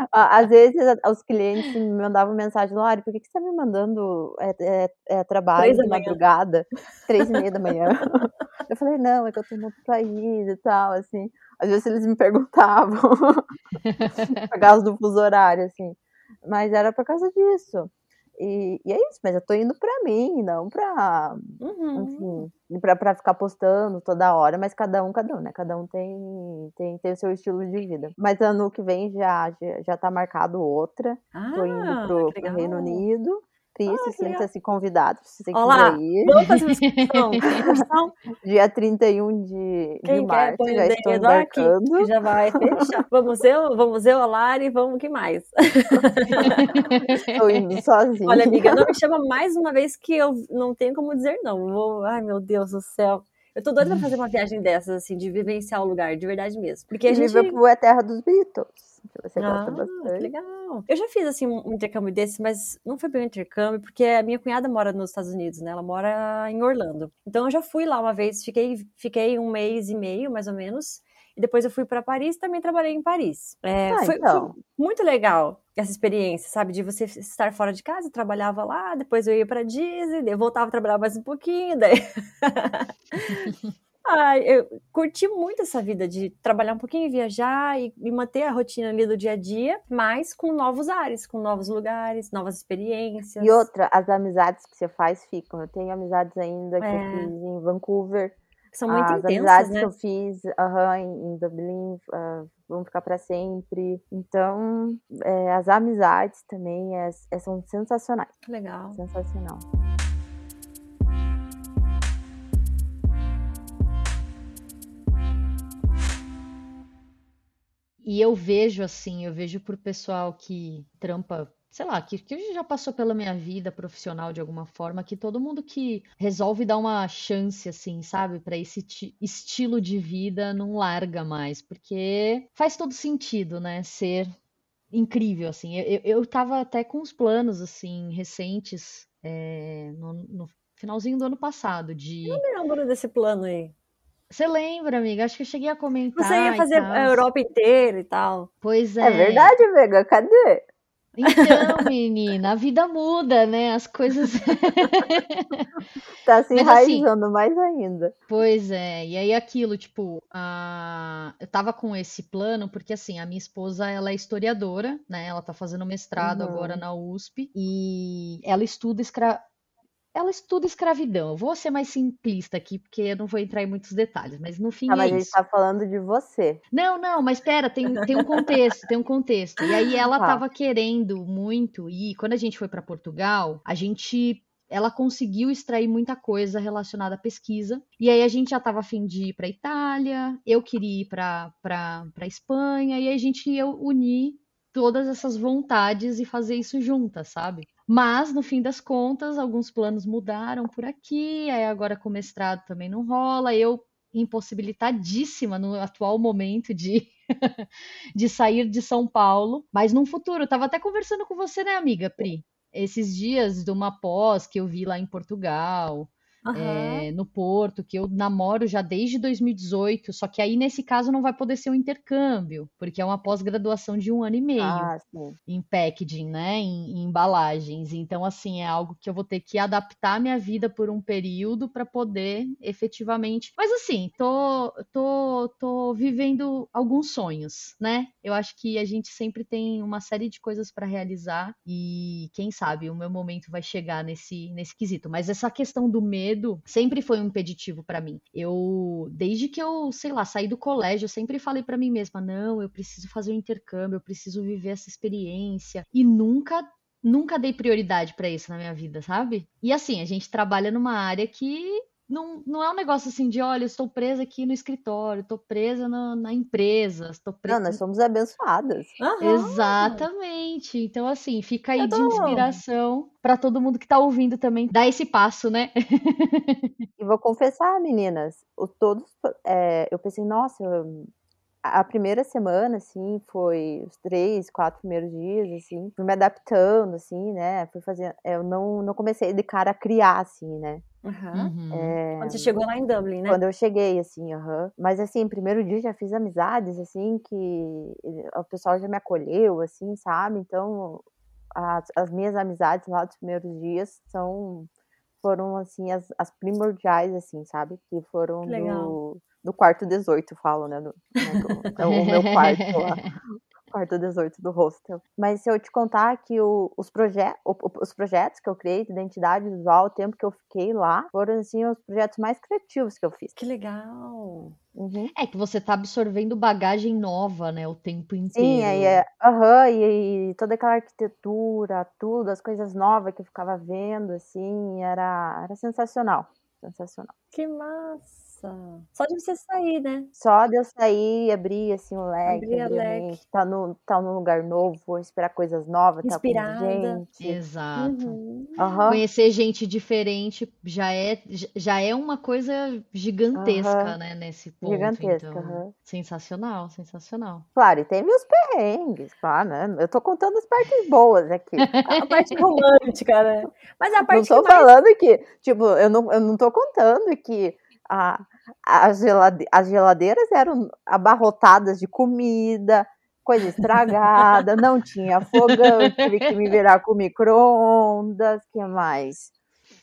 [SPEAKER 3] Às vezes os clientes me mandavam mensagem, Lori, por que, que você tá me mandando é, é, é trabalho de madrugada, três e meia da manhã? (laughs) Eu falei, não, é que eu tô no outro país e tal, assim. Às vezes eles me perguntavam (laughs) por causa do fuso horário, assim. Mas era por causa disso. E, e, é isso, mas eu tô indo pra mim, não pra, uhum. enfim, pra, pra ficar postando toda hora, mas cada um, cada um, né? Cada um tem, tem, tem o seu estilo de vida. Mas ano que vem já, já, já tá marcado outra. Ah, tô indo ah, pro, pro Reino Unido. Ah, sinta-se convidado, se você
[SPEAKER 2] Olá,
[SPEAKER 3] ir.
[SPEAKER 2] Vamos fazer uma inscrição. (laughs)
[SPEAKER 3] Dia 31 de, Quem de março, quer, já estou embarcando.
[SPEAKER 2] Aqui, já vai fechar. vamos eu, vamos eu, a Lari, vamos que mais?
[SPEAKER 3] estou indo sozinha.
[SPEAKER 2] Olha, amiga, não me chama mais uma vez que eu não tenho como dizer não. Vou, ai, meu Deus do céu. Eu tô doida pra fazer uma viagem dessas, assim, de vivenciar o lugar, de verdade mesmo. Porque a gente...
[SPEAKER 3] Liverpool é a terra dos Beatles que você gosta
[SPEAKER 2] ah,
[SPEAKER 3] bastante.
[SPEAKER 2] legal. Eu já fiz, assim, um intercâmbio desse, mas não foi bem um intercâmbio, porque a minha cunhada mora nos Estados Unidos, né? Ela mora em Orlando. Então eu já fui lá uma vez, fiquei, fiquei um mês e meio, mais ou menos. E depois eu fui para Paris também trabalhei em Paris. É, ah, foi, então. foi, muito legal essa experiência, sabe? De você estar fora de casa, trabalhava lá, depois eu ia para Disney, voltava a trabalhar mais um pouquinho, daí. (laughs) Ah, eu curti muito essa vida de trabalhar um pouquinho, viajar e, e, manter a rotina ali do dia a dia, mas com novos ares, com novos lugares, novas experiências.
[SPEAKER 3] E outra, as amizades que você faz ficam. Eu tenho amizades ainda é. que eu é. fiz em Vancouver.
[SPEAKER 2] São muito
[SPEAKER 3] as
[SPEAKER 2] intensas,
[SPEAKER 3] amizades
[SPEAKER 2] né?
[SPEAKER 3] que eu fiz em, em Dublin uh, vão ficar para sempre. Então, é, as amizades também é, é, são sensacionais.
[SPEAKER 2] Legal.
[SPEAKER 3] Sensacional.
[SPEAKER 1] E eu vejo assim, eu vejo pro pessoal que trampa sei lá, que, que já passou pela minha vida profissional de alguma forma, que todo mundo que resolve dar uma chance, assim, sabe, para esse estilo de vida não larga mais, porque faz todo sentido, né, ser incrível, assim. Eu, eu tava até com uns planos, assim, recentes, é, no, no finalzinho do ano passado, de...
[SPEAKER 2] Eu lembro desse plano aí.
[SPEAKER 1] Você lembra, amiga? Acho que eu cheguei a comentar.
[SPEAKER 2] Você ia fazer a Europa inteira e tal.
[SPEAKER 1] Pois é.
[SPEAKER 3] É verdade, Vega? Cadê?
[SPEAKER 1] Então, (laughs) menina, a vida muda, né? As coisas. (laughs)
[SPEAKER 3] tá se assim, enraizando assim, mais ainda.
[SPEAKER 1] Pois é, e aí aquilo, tipo, a... eu tava com esse plano, porque assim, a minha esposa, ela é historiadora, né? Ela tá fazendo mestrado uhum. agora na USP, e ela estuda escra ela estuda escravidão. Eu vou ser mais simplista aqui, porque eu não vou entrar em muitos detalhes, mas no fim
[SPEAKER 3] ah,
[SPEAKER 1] é
[SPEAKER 3] mas
[SPEAKER 1] isso.
[SPEAKER 3] a gente tá falando de você.
[SPEAKER 1] Não, não, mas espera, tem, tem um contexto, tem um contexto. E aí ela estava ah. querendo muito, e quando a gente foi para Portugal, a gente ela conseguiu extrair muita coisa relacionada à pesquisa. E aí a gente já estava afim de ir para Itália, eu queria ir para Espanha, e aí a gente ia unir todas essas vontades e fazer isso juntas, sabe? Mas, no fim das contas, alguns planos mudaram por aqui, aí agora com mestrado também não rola. Eu impossibilitadíssima no atual momento de, (laughs) de sair de São Paulo, mas num futuro, eu tava até conversando com você, né, amiga Pri? Esses dias de uma pós que eu vi lá em Portugal, Uhum. É, no Porto, que eu namoro já desde 2018, só que aí nesse caso não vai poder ser um intercâmbio, porque é uma pós-graduação de um ano e meio ah, em packaging, né? Em, em, embalagens. Então, assim, é algo que eu vou ter que adaptar a minha vida por um período para poder efetivamente. Mas assim, tô, tô, tô vivendo alguns sonhos, né? Eu acho que a gente sempre tem uma série de coisas para realizar e quem sabe o meu momento vai chegar nesse, nesse quesito. Mas essa questão do medo sempre foi um impeditivo para mim. Eu, desde que eu, sei lá, saí do colégio, eu sempre falei para mim mesma: não, eu preciso fazer um intercâmbio, eu preciso viver essa experiência. E nunca nunca dei prioridade para isso na minha vida, sabe? E assim, a gente trabalha numa área que não, não é um negócio assim de, olha, eu estou presa aqui no escritório, estou presa na, na empresa, estou presa.
[SPEAKER 3] Não, nós somos abençoadas.
[SPEAKER 1] Uhum. Exatamente. Então, assim, fica aí tô... de inspiração para todo mundo que está ouvindo também dar esse passo, né? (laughs)
[SPEAKER 3] e vou confessar, meninas, o, todos, é, eu pensei, nossa, eu, a primeira semana, assim, foi os três, quatro primeiros dias, assim, fui me adaptando, assim, né? Fui fazer. Eu não, não comecei de cara a criar, assim, né?
[SPEAKER 2] Uhum. É... Quando você chegou lá em Dublin, né?
[SPEAKER 3] Quando eu cheguei, assim, uhum. Mas, assim, primeiro dia já fiz amizades, assim, que o pessoal já me acolheu, assim, sabe? Então, as, as minhas amizades lá dos primeiros dias são foram assim as, as primordiais assim sabe que foram que do, do quarto 18 falo né, do, né do, (laughs) o meu quarto lá (laughs) quarto 18 do hostel. Mas se eu te contar que o, os, proje o, os projetos que eu criei de identidade visual, o tempo que eu fiquei lá, foram assim os projetos mais criativos que eu fiz.
[SPEAKER 2] Que legal!
[SPEAKER 1] Uhum. É que você tá absorvendo bagagem nova, né, o tempo inteiro.
[SPEAKER 3] Sim, aí é, uhum, e, e, toda aquela arquitetura, tudo, as coisas novas que eu ficava vendo, assim, era, era sensacional, sensacional.
[SPEAKER 2] Que massa! Nossa, só de você sair, né?
[SPEAKER 3] Só de eu sair, abrir assim o leque, abrir, abrir leque. tá, no, tá num lugar novo, vou esperar coisas novas,
[SPEAKER 2] Inspirada.
[SPEAKER 3] tá com gente.
[SPEAKER 1] Exato. Uhum. Uhum. Conhecer gente diferente já é, já é uma coisa gigantesca, uhum. né, nesse ponto. Gigantesca, então, sensacional, sensacional.
[SPEAKER 3] Claro, e tem meus perrengues, claro, né? Eu tô contando as partes boas aqui. (laughs)
[SPEAKER 2] a parte romântica, né? Mas a parte
[SPEAKER 3] Não tô
[SPEAKER 2] mais...
[SPEAKER 3] falando que, tipo, eu não, eu não tô contando que a, as, gelade as geladeiras eram abarrotadas de comida, coisa estragada, não tinha fogão, tive que me virar com micro-ondas, que mais?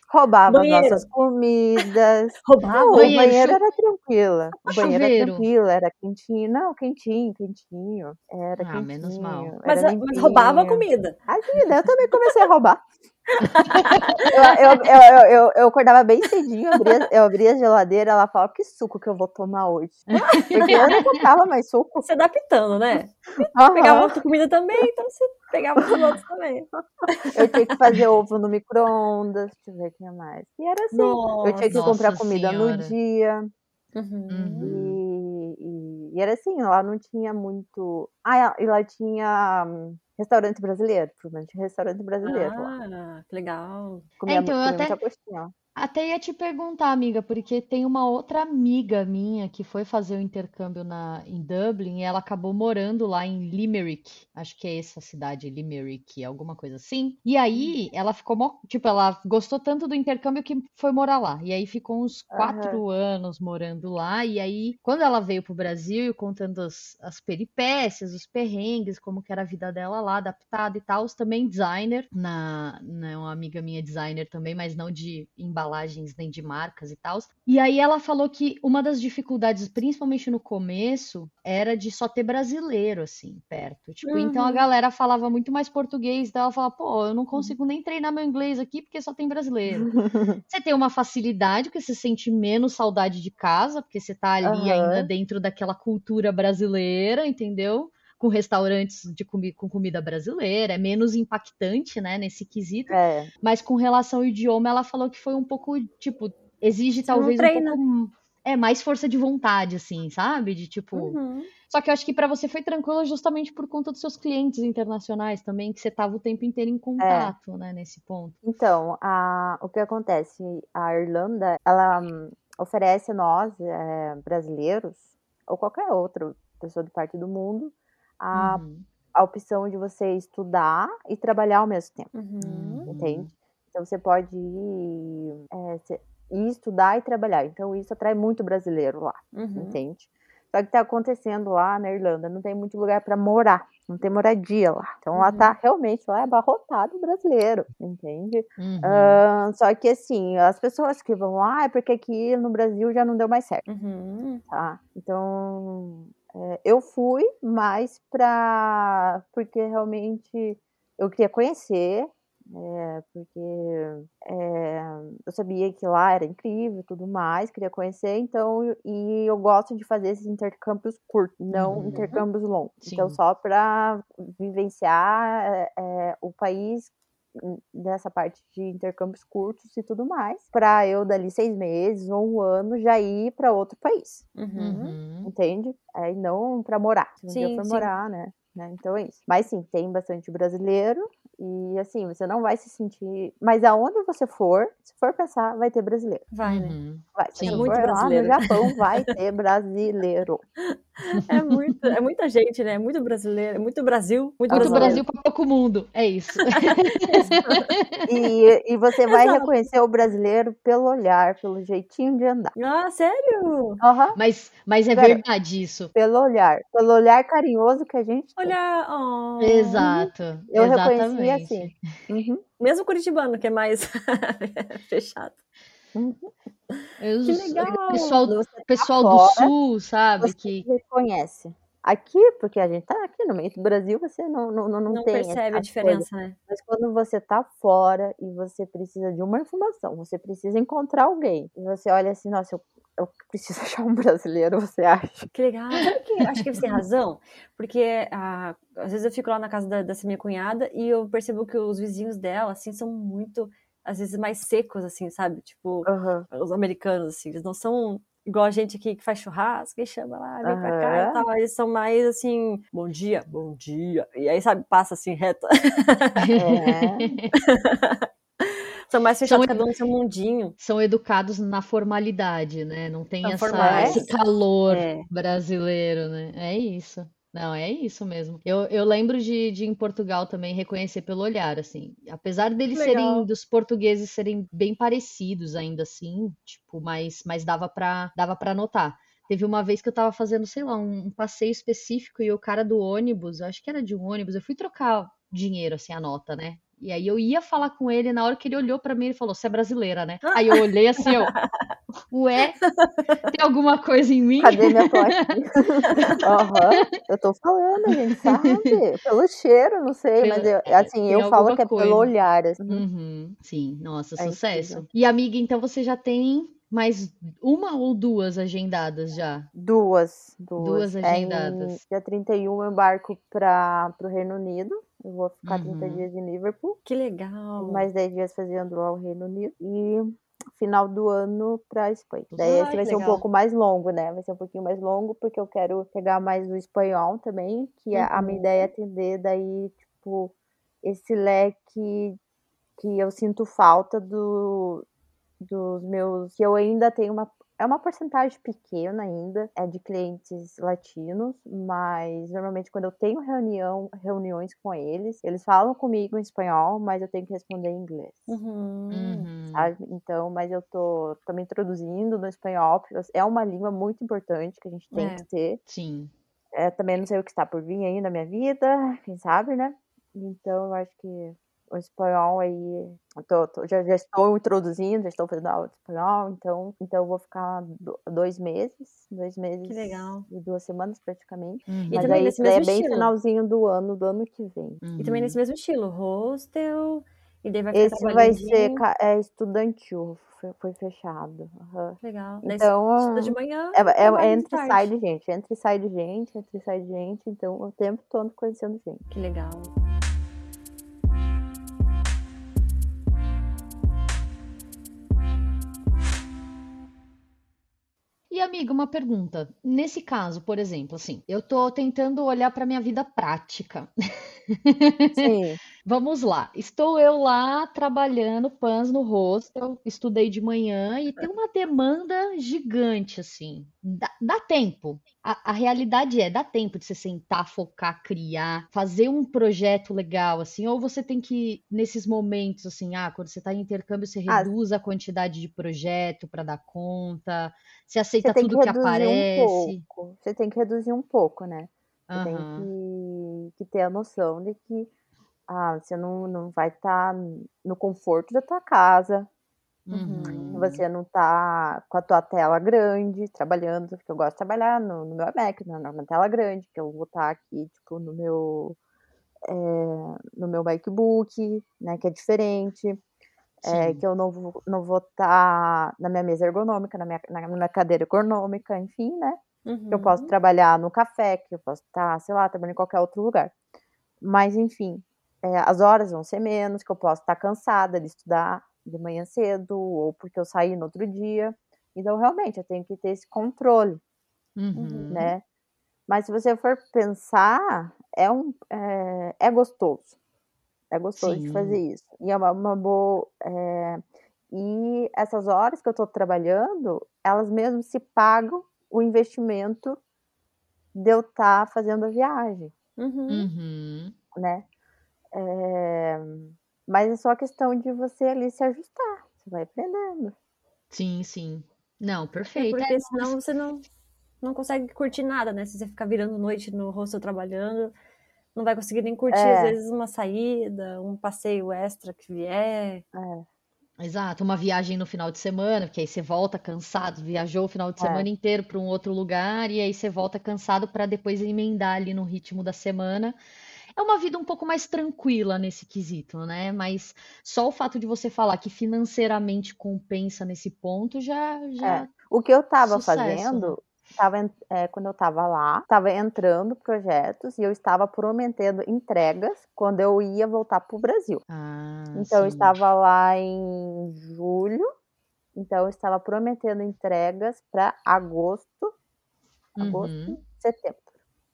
[SPEAKER 3] Roubava banheiro. nossas comidas.
[SPEAKER 2] Roubava?
[SPEAKER 3] o banheiro, banheiro era tranquila. O banheiro era tranquilo, era quentinho. Não, quentinho, quentinho. Era ah, quentinho.
[SPEAKER 1] menos mal.
[SPEAKER 2] Mas, mas, roubava a comida.
[SPEAKER 3] A comida, eu também comecei a roubar eu, eu, eu, eu, acordava bem cedinho, abria, eu abria a geladeira, ela falava, que suco que eu vou tomar hoje? Porque eu não comprava mais suco.
[SPEAKER 2] Se adaptando, né? Uhum. Pegava outra comida também, então você pegava os outros também.
[SPEAKER 3] Eu tinha que fazer ovo no micro-ondas, deixa eu ver o que mais. E era assim, Nossa, eu tinha que comprar comida senhora. no dia. Uhum. E, e E era assim, lá não tinha muito. Ah, e lá tinha hum, restaurante brasileiro, provavelmente restaurante brasileiro
[SPEAKER 2] ah, lá. que legal.
[SPEAKER 3] Comia,
[SPEAKER 1] É, então, eu até-
[SPEAKER 3] muita coxinha.
[SPEAKER 1] Até ia te perguntar, amiga, porque tem uma outra amiga minha que foi fazer o intercâmbio na, em Dublin e ela acabou morando lá em Limerick. Acho que é essa cidade, Limerick, alguma coisa assim. E aí ela ficou, mó- tipo, ela gostou tanto do intercâmbio que foi morar lá. E aí ficou uns quatro anos morando lá. E aí, quando ela veio pro Brasil, contando as, as peripécias, os perrengues, como que era a vida dela lá, adaptada e tal, também designer, na, na uma amiga minha designer também, mas não de embalagens nem de marcas e tal. E aí ela falou que uma das dificuldades, principalmente no começo, era de só ter brasileiro assim perto. Tipo, então a
[SPEAKER 2] Uhum.
[SPEAKER 1] galera falava muito mais português, daí ela falava, pô, eu não consigo nem treinar meu inglês aqui porque só tem brasileiro. (laughs) Você tem uma facilidade, porque você sente menos saudade de casa, porque você tá ali
[SPEAKER 3] Aham.
[SPEAKER 1] ainda dentro daquela cultura brasileira, entendeu? Com restaurantes de comi com comida brasileira, é menos impactante, né, nesse quesito.
[SPEAKER 3] É,
[SPEAKER 1] Mas com relação ao idioma, ela falou que foi um pouco, tipo, exige
[SPEAKER 2] Você
[SPEAKER 1] talvez um pouco. É, mais força de vontade, assim, sabe? De tipo.
[SPEAKER 2] Uhum.
[SPEAKER 1] Só que eu acho que pra você foi tranquilo justamente por conta dos seus clientes internacionais também, que você tava o tempo inteiro em contato, né, nesse ponto.
[SPEAKER 3] Então, a, o que acontece? A Irlanda, ela hum, oferece a nós, é, brasileiros, ou qualquer outra pessoa de parte do mundo, a,
[SPEAKER 1] Uhum.
[SPEAKER 3] a opção de você estudar e trabalhar ao mesmo tempo,
[SPEAKER 2] Uhum.
[SPEAKER 3] entende? Então, você pode ir, é, ir estudar e trabalhar. Então, isso atrai muito brasileiro lá,
[SPEAKER 2] Uhum.
[SPEAKER 3] entende? Só que tá acontecendo lá na Irlanda, não tem muito lugar para morar, não tem moradia lá. Então, lá
[SPEAKER 2] Uhum.
[SPEAKER 3] tá realmente lá é abarrotado brasileiro, entende?
[SPEAKER 1] Uhum.
[SPEAKER 3] Ah, só que assim, as pessoas que vão lá é porque aqui no Brasil já não deu mais certo,
[SPEAKER 2] Uhum.
[SPEAKER 3] tá? Então, eu fui mais pra. porque realmente eu queria conhecer, é, porque é, eu sabia que lá era incrível e tudo mais, queria conhecer, então, e eu gosto de fazer esses intercâmbios curtos, não
[SPEAKER 1] Uhum.
[SPEAKER 3] intercâmbios longos. Então,
[SPEAKER 1] Sim.
[SPEAKER 3] só para vivenciar é, é, o país dessa parte de intercâmbios curtos e tudo mais, para eu dali seis meses ou um ano já ir para outro país,
[SPEAKER 2] Uhum.
[SPEAKER 1] Uhum.
[SPEAKER 3] entende? Aí não para morar, se um dia
[SPEAKER 2] Sim,
[SPEAKER 3] eu for
[SPEAKER 2] sim.
[SPEAKER 3] morar, né? né? Então é isso. Mas sim, tem bastante brasileiro e assim, você não vai se sentir. Mas aonde você for, se for pensar, vai ter brasileiro.
[SPEAKER 2] Vai, né?
[SPEAKER 1] Uhum.
[SPEAKER 3] Vai. Se
[SPEAKER 1] Sim.
[SPEAKER 3] você
[SPEAKER 2] Muito
[SPEAKER 3] for lá
[SPEAKER 2] brasileiro.
[SPEAKER 3] no Japão, vai ter brasileiro. (laughs) (laughs)
[SPEAKER 2] É, muito, é muita gente, né? É muito brasileiro, é muito Brasil, muito, brasileiro.
[SPEAKER 1] Brasil pra pouco mundo. É isso. (laughs)
[SPEAKER 3] E, e você vai
[SPEAKER 2] Exato.
[SPEAKER 3] reconhecer o brasileiro pelo olhar, pelo jeitinho de andar.
[SPEAKER 2] Ah, sério?
[SPEAKER 3] Aham.
[SPEAKER 1] Mas, mas é
[SPEAKER 3] Pera.
[SPEAKER 1] verdade isso.
[SPEAKER 3] Pelo olhar. Pelo olhar carinhoso que a gente tem.
[SPEAKER 2] Olha, oh.
[SPEAKER 1] Exato.
[SPEAKER 3] Eu reconheci
[SPEAKER 1] Exatamente.
[SPEAKER 3] assim. Uhum.
[SPEAKER 2] Mesmo curitibano, que é mais (laughs) fechado.
[SPEAKER 1] Eu-
[SPEAKER 2] Que legal.
[SPEAKER 1] O pessoal,
[SPEAKER 3] tá
[SPEAKER 1] pessoal do
[SPEAKER 3] fora,
[SPEAKER 1] sul, sabe?
[SPEAKER 3] você
[SPEAKER 1] Que
[SPEAKER 3] reconhece. Aqui, porque a gente tá aqui no meio do Brasil, você não, não, não, não
[SPEAKER 2] Não percebe a diferença, né?
[SPEAKER 3] Mas quando você tá fora e você precisa de uma informação, você precisa encontrar alguém, e você olha assim, nossa, eu, eu preciso (laughs) achar um brasileiro, você acha?
[SPEAKER 2] Que legal. Acho que você tem razão? Porque ah, às vezes eu fico lá na casa da, dessa minha cunhada e eu percebo que os vizinhos dela, assim, são muito, às vezes, mais secos, assim, sabe? Tipo,
[SPEAKER 3] Aham.
[SPEAKER 2] os americanos, assim, eles não são igual a gente aqui que faz churrasco e chama lá, vem pra cá e tal. Eles são mais assim, bom dia, bom dia. E aí, sabe, passa assim, reto.
[SPEAKER 3] É. (laughs)
[SPEAKER 2] São mais fechados,
[SPEAKER 1] São-
[SPEAKER 2] cada um no seu mundinho.
[SPEAKER 1] são educados na formalidade, né? Não tem essa, esse calor
[SPEAKER 2] É.
[SPEAKER 1] brasileiro, né? É isso. Não, é isso mesmo. Eu, eu lembro de, de em Portugal também reconhecer pelo olhar, assim. Apesar deles
[SPEAKER 2] Legal.
[SPEAKER 1] serem, dos portugueses serem bem parecidos ainda assim, tipo, mas, mas dava pra, dava pra notar. Teve uma vez que eu tava fazendo, sei lá, um, um passeio específico e o cara do ônibus, eu acho que era de um ônibus, eu fui trocar dinheiro, assim, a nota, né? E aí eu ia falar com ele, na hora que ele olhou pra mim, ele falou, você é brasileira, né? Aí eu olhei assim, eu, ué, tem alguma coisa em mim?
[SPEAKER 3] Cadê minha (laughs) plaquinha? Aham, eu tô falando, gente sabe. Pelo cheiro, não sei,
[SPEAKER 1] Pelo-
[SPEAKER 3] mas eu,
[SPEAKER 1] é,
[SPEAKER 3] assim, eu falo que é
[SPEAKER 1] coisa.
[SPEAKER 3] pelo olhar. Assim.
[SPEAKER 1] Uhum, sim, nossa,
[SPEAKER 3] É
[SPEAKER 1] sucesso.
[SPEAKER 3] incrível.
[SPEAKER 1] E amiga, então você já tem mais uma ou duas agendadas já?
[SPEAKER 3] Duas, duas.
[SPEAKER 1] Duas
[SPEAKER 3] É, em
[SPEAKER 1] agendadas.
[SPEAKER 3] dia 31 eu embarco para o Reino Unido. Eu vou ficar 30
[SPEAKER 1] Uhum.
[SPEAKER 3] dias em Liverpool.
[SPEAKER 2] Que legal.
[SPEAKER 3] Mais 10 dias fazendo lá o Reino Unido. E final do ano pra Espanha. Daí esse vai ser um pouco mais longo, né? Vai ser um pouquinho mais longo, porque eu quero pegar mais o espanhol também, que uhum. a minha ideia é atender daí, tipo, esse leque que eu sinto falta do, dos meus. que eu ainda tenho uma é uma porcentagem pequena ainda, é de clientes latinos, mas normalmente quando eu tenho reunião, reuniões com eles, eles falam comigo em espanhol, mas eu tenho que responder em inglês.
[SPEAKER 2] Uhum.
[SPEAKER 3] uhum. Sabe? Então, mas eu tô, tô me introduzindo no espanhol, é uma língua muito importante que a gente tem é. que ter.
[SPEAKER 1] Sim.
[SPEAKER 3] É, também não sei o que está por vir aí na minha vida, quem sabe, né? Então, eu acho que o espanhol aí, tô, tô, já, já, estou introduzindo, já estou fazendo aula de espanhol, então, então eu vou ficar dois meses, dois meses e duas semanas praticamente.
[SPEAKER 2] Uhum. Mas e também aí nesse mesmo é
[SPEAKER 3] bem finalzinho do ano, do ano que vem.
[SPEAKER 2] Uhum. E também nesse mesmo estilo, hostel, e daí vai
[SPEAKER 3] Esse vai ser é, estudantil, foi, foi fechado. Uhum.
[SPEAKER 2] Legal.
[SPEAKER 3] Então,
[SPEAKER 2] estuda de manhã.
[SPEAKER 3] É, é, é entre e sai de gente, entre e sai de gente, entre e sai de gente, então o tempo todo conhecendo gente.
[SPEAKER 2] Que legal.
[SPEAKER 1] E amiga, uma pergunta. Nesse caso, por exemplo, assim, eu tô tentando olhar para minha vida prática.
[SPEAKER 3] Sim. (laughs)
[SPEAKER 1] Vamos lá. Estou eu lá trabalhando pãs no hostel, estudei de manhã e tem uma demanda gigante, assim. Dá, dá tempo. A, a, realidade é, dá tempo de você sentar, focar, criar, fazer um projeto legal, assim, ou você tem que, nesses momentos, assim, ah, quando você está em intercâmbio, você ah, reduz a quantidade de projeto para dar conta, você aceita você tudo que, que aparece.
[SPEAKER 3] Um você tem que reduzir um pouco, né? Você uhum. tem que, que ter a noção de que ah, você não, não vai estar tá no conforto da tua casa. Uhum. Você não tá com a tua tela grande, trabalhando, porque eu gosto de trabalhar no, no meu Mac, né, numa tela grande, que eu vou estar tá aqui, tipo, no meu, é, no meu MacBook, né, que é diferente. É, que eu não vou, não vou estar tá na minha mesa ergonômica, na minha, na minha cadeira ergonômica, enfim, né? Uhum. Eu posso trabalhar no café, que eu posso estar, sei lá, trabalhando em qualquer outro lugar. Mas, enfim, é, as horas vão ser menos, que eu posso estar cansada de estudar de manhã cedo, ou porque eu saí no outro dia. Então, realmente, eu tenho que ter esse controle, uhum. né? Mas se você for pensar, é, um, é, é gostoso. É gostoso Sim. de fazer isso. E é uma, uma boa. É, e essas horas que eu estou trabalhando, elas mesmo se pagam o investimento de eu estar tá fazendo a viagem.
[SPEAKER 1] Uhum. uhum.
[SPEAKER 3] Né? É... Mas é só questão de você ali se ajustar. Você vai aprendendo.
[SPEAKER 1] Sim, sim. Não, perfeito.
[SPEAKER 2] É porque senão você não, não consegue curtir nada, né? Se você ficar virando noite no rosto trabalhando, não vai conseguir nem curtir, é. às vezes, uma saída, um passeio extra que vier.
[SPEAKER 3] É.
[SPEAKER 1] Exato, uma viagem no final de semana, porque aí você volta cansado, viajou o final de é. semana inteiro para um outro lugar e aí você volta cansado para depois emendar ali no ritmo da semana é uma vida um pouco mais tranquila nesse quesito, né? Mas só o fato de você falar que financeiramente compensa nesse ponto já. já
[SPEAKER 3] é. O que eu estava fazendo, tava, é, quando eu estava lá, estava entrando projetos e eu estava prometendo entregas quando eu ia voltar para o Brasil.
[SPEAKER 1] Ah,
[SPEAKER 3] então
[SPEAKER 1] sim.
[SPEAKER 3] eu estava lá em julho, então eu estava prometendo entregas para agosto, agosto, uhum. setembro.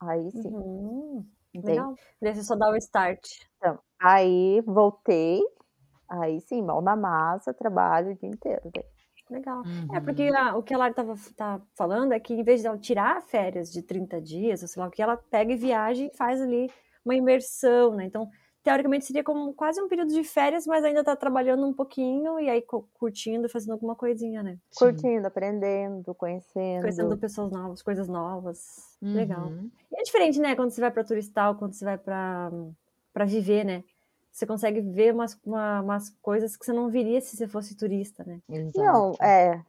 [SPEAKER 3] Aí sim.
[SPEAKER 2] Uhum. Legal. Daí você só dá o start.
[SPEAKER 3] Então, aí voltei, aí sim, mão na massa, trabalho o dia inteiro. Daí.
[SPEAKER 2] Legal. Uhum. É, porque a, o que a Lara tava, tá falando é que em vez de ela tirar férias de 30 dias, ou sei lá, o que ela pega e viaja e faz ali uma imersão, né? Então, teoricamente seria como quase um período de férias, mas ainda tá trabalhando um pouquinho e aí curtindo, fazendo alguma coisinha, né?
[SPEAKER 3] Curtindo, aprendendo, conhecendo.
[SPEAKER 2] Conhecendo pessoas novas, coisas novas. Uhum. Legal. E é diferente, né, quando você vai para turistar, quando você vai para para viver, né? Você consegue ver umas, uma, umas coisas que você não viria se você fosse turista, né?
[SPEAKER 3] Exato. Não, é.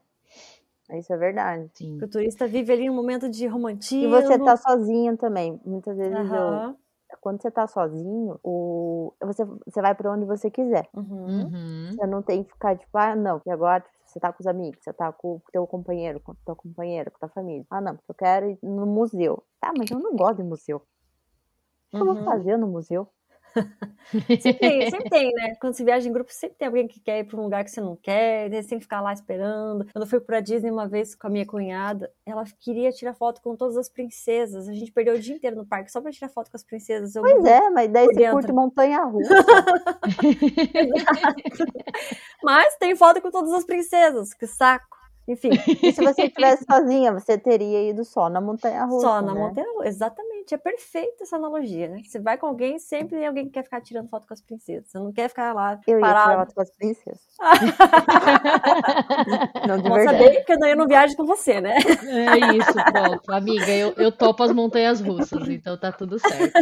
[SPEAKER 3] Isso é verdade.
[SPEAKER 2] Sim. Porque o turista vive ali um momento de romantismo.
[SPEAKER 3] E você tá sozinho também. Muitas vezes uhum. eu quando você tá sozinho, o... você, você vai para onde você quiser.
[SPEAKER 2] Uhum.
[SPEAKER 1] Uhum.
[SPEAKER 3] Você não tem que ficar tipo, ah, não, que agora você tá com os amigos, você tá com o teu companheiro, com a tua companheira, com a tua família. Ah, não, porque eu quero ir no museu. Tá, mas eu não gosto de museu. O que eu vou uhum. fazer no museu? (laughs)
[SPEAKER 2] sempre, tem, sempre tem, né? Quando você viaja em grupo, sempre tem alguém que quer ir para um lugar que você não quer, você tem que ficar lá esperando. Quando eu fui para Disney uma vez com a minha cunhada, ela queria tirar foto com todas as princesas. A gente perdeu o dia inteiro no parque só para tirar foto com as princesas.
[SPEAKER 3] Eu pois é, mas daí você curte montanha-russa. (laughs) (laughs)
[SPEAKER 2] mas tem foto com todas as princesas, que saco. Enfim,
[SPEAKER 3] e se você estivesse sozinha, você teria ido só na montanha russa.
[SPEAKER 2] Só na
[SPEAKER 3] né?
[SPEAKER 2] montanha russa, exatamente. É perfeita essa analogia, né? Você vai com alguém, sempre tem alguém que quer ficar tirando foto com as princesas. Você não quer ficar lá.
[SPEAKER 3] Eu
[SPEAKER 2] parado.
[SPEAKER 3] ia tirar foto com as princesas. (laughs)
[SPEAKER 2] não, de Bom verdade. saber que eu não viajo com você, né?
[SPEAKER 1] É isso, pronto. Amiga, eu, eu topo as montanhas russas, então tá tudo certo.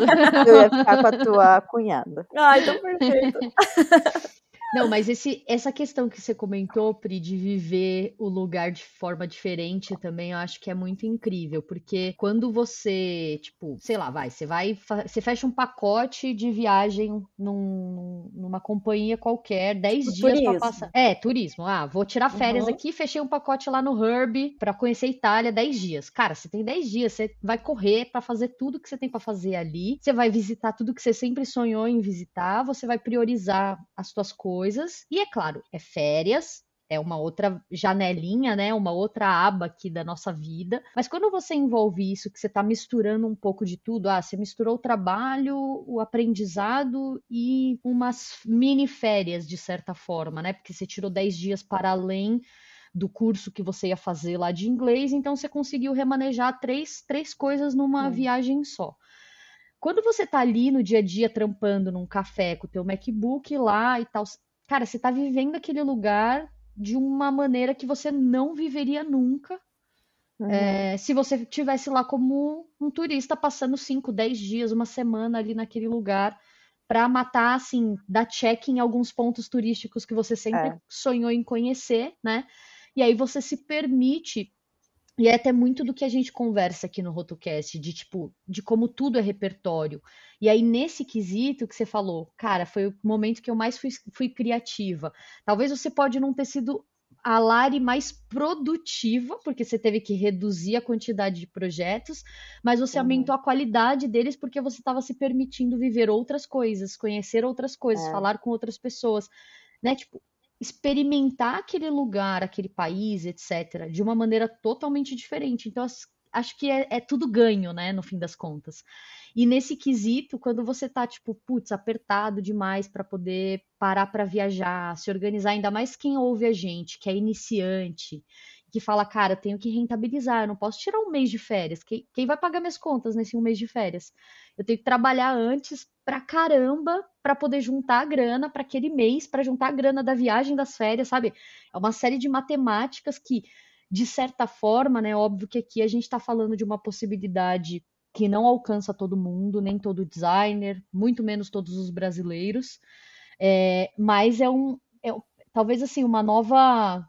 [SPEAKER 3] Eu ia ficar com a tua cunhada.
[SPEAKER 2] Ah, então perfeito. (laughs)
[SPEAKER 1] Não, mas esse, essa questão que você comentou, Pri, de viver o lugar de forma diferente também, eu acho que é muito incrível, porque quando você, tipo, sei lá, vai, você vai, você fecha um pacote de viagem num, numa companhia qualquer, 10 dias para passar. É, turismo. Ah, vou tirar férias uhum. aqui, fechei um pacote lá no Herb para conhecer a Itália 10 dias. Cara, você tem 10 dias, você vai correr para fazer tudo que você tem para fazer ali, você vai visitar tudo que você sempre sonhou em visitar, você vai priorizar as suas coisas coisas. E é claro, é férias, é uma outra janelinha, né? Uma outra aba aqui da nossa vida. Mas quando você envolve isso, que você está misturando um pouco de tudo, ah, você misturou o trabalho, o aprendizado e umas mini férias, de certa forma, né? Porque você tirou 10 dias para além do curso que você ia fazer lá de inglês, então você conseguiu remanejar três, três coisas numa hum. viagem só. Quando você tá ali no dia a dia trampando num café com o teu MacBook lá e tal, cara, você tá vivendo aquele lugar de uma maneira que você não viveria nunca uhum. é, se você tivesse lá como um turista passando 5, 10 dias, uma semana ali naquele lugar para matar, assim, dar check em alguns pontos turísticos que você sempre é. sonhou em conhecer, né? E aí você se permite e é até muito do que a gente conversa aqui no RotoCast, de tipo, de como tudo é repertório. E aí, nesse quesito que você falou, cara, foi o momento que eu mais fui, fui criativa. Talvez você pode não ter sido a Lari mais produtiva, porque você teve que reduzir a quantidade de projetos, mas você uhum. aumentou a qualidade deles porque você estava se permitindo viver outras coisas, conhecer outras coisas, é. falar com outras pessoas, né? Tipo, experimentar aquele lugar, aquele país, etc., de uma maneira totalmente diferente. Então, acho que é, é, tudo ganho, né, no fim das contas. E nesse quesito, quando você tá, tipo, putz, apertado demais para poder parar para viajar, se organizar, ainda mais quem ouve a gente, que é iniciante, que fala, cara, tenho que rentabilizar, eu não posso tirar um mês de férias. Quem, quem vai pagar minhas contas nesse um mês de férias? Eu tenho que trabalhar antes pra caramba para poder juntar a grana para aquele mês, para juntar a grana da viagem das férias, sabe? É uma série de matemáticas que, de certa forma, né? Óbvio que aqui a gente está falando de uma possibilidade que não alcança todo mundo, nem todo designer, muito menos todos os brasileiros. É, mas é um, é, talvez assim, uma nova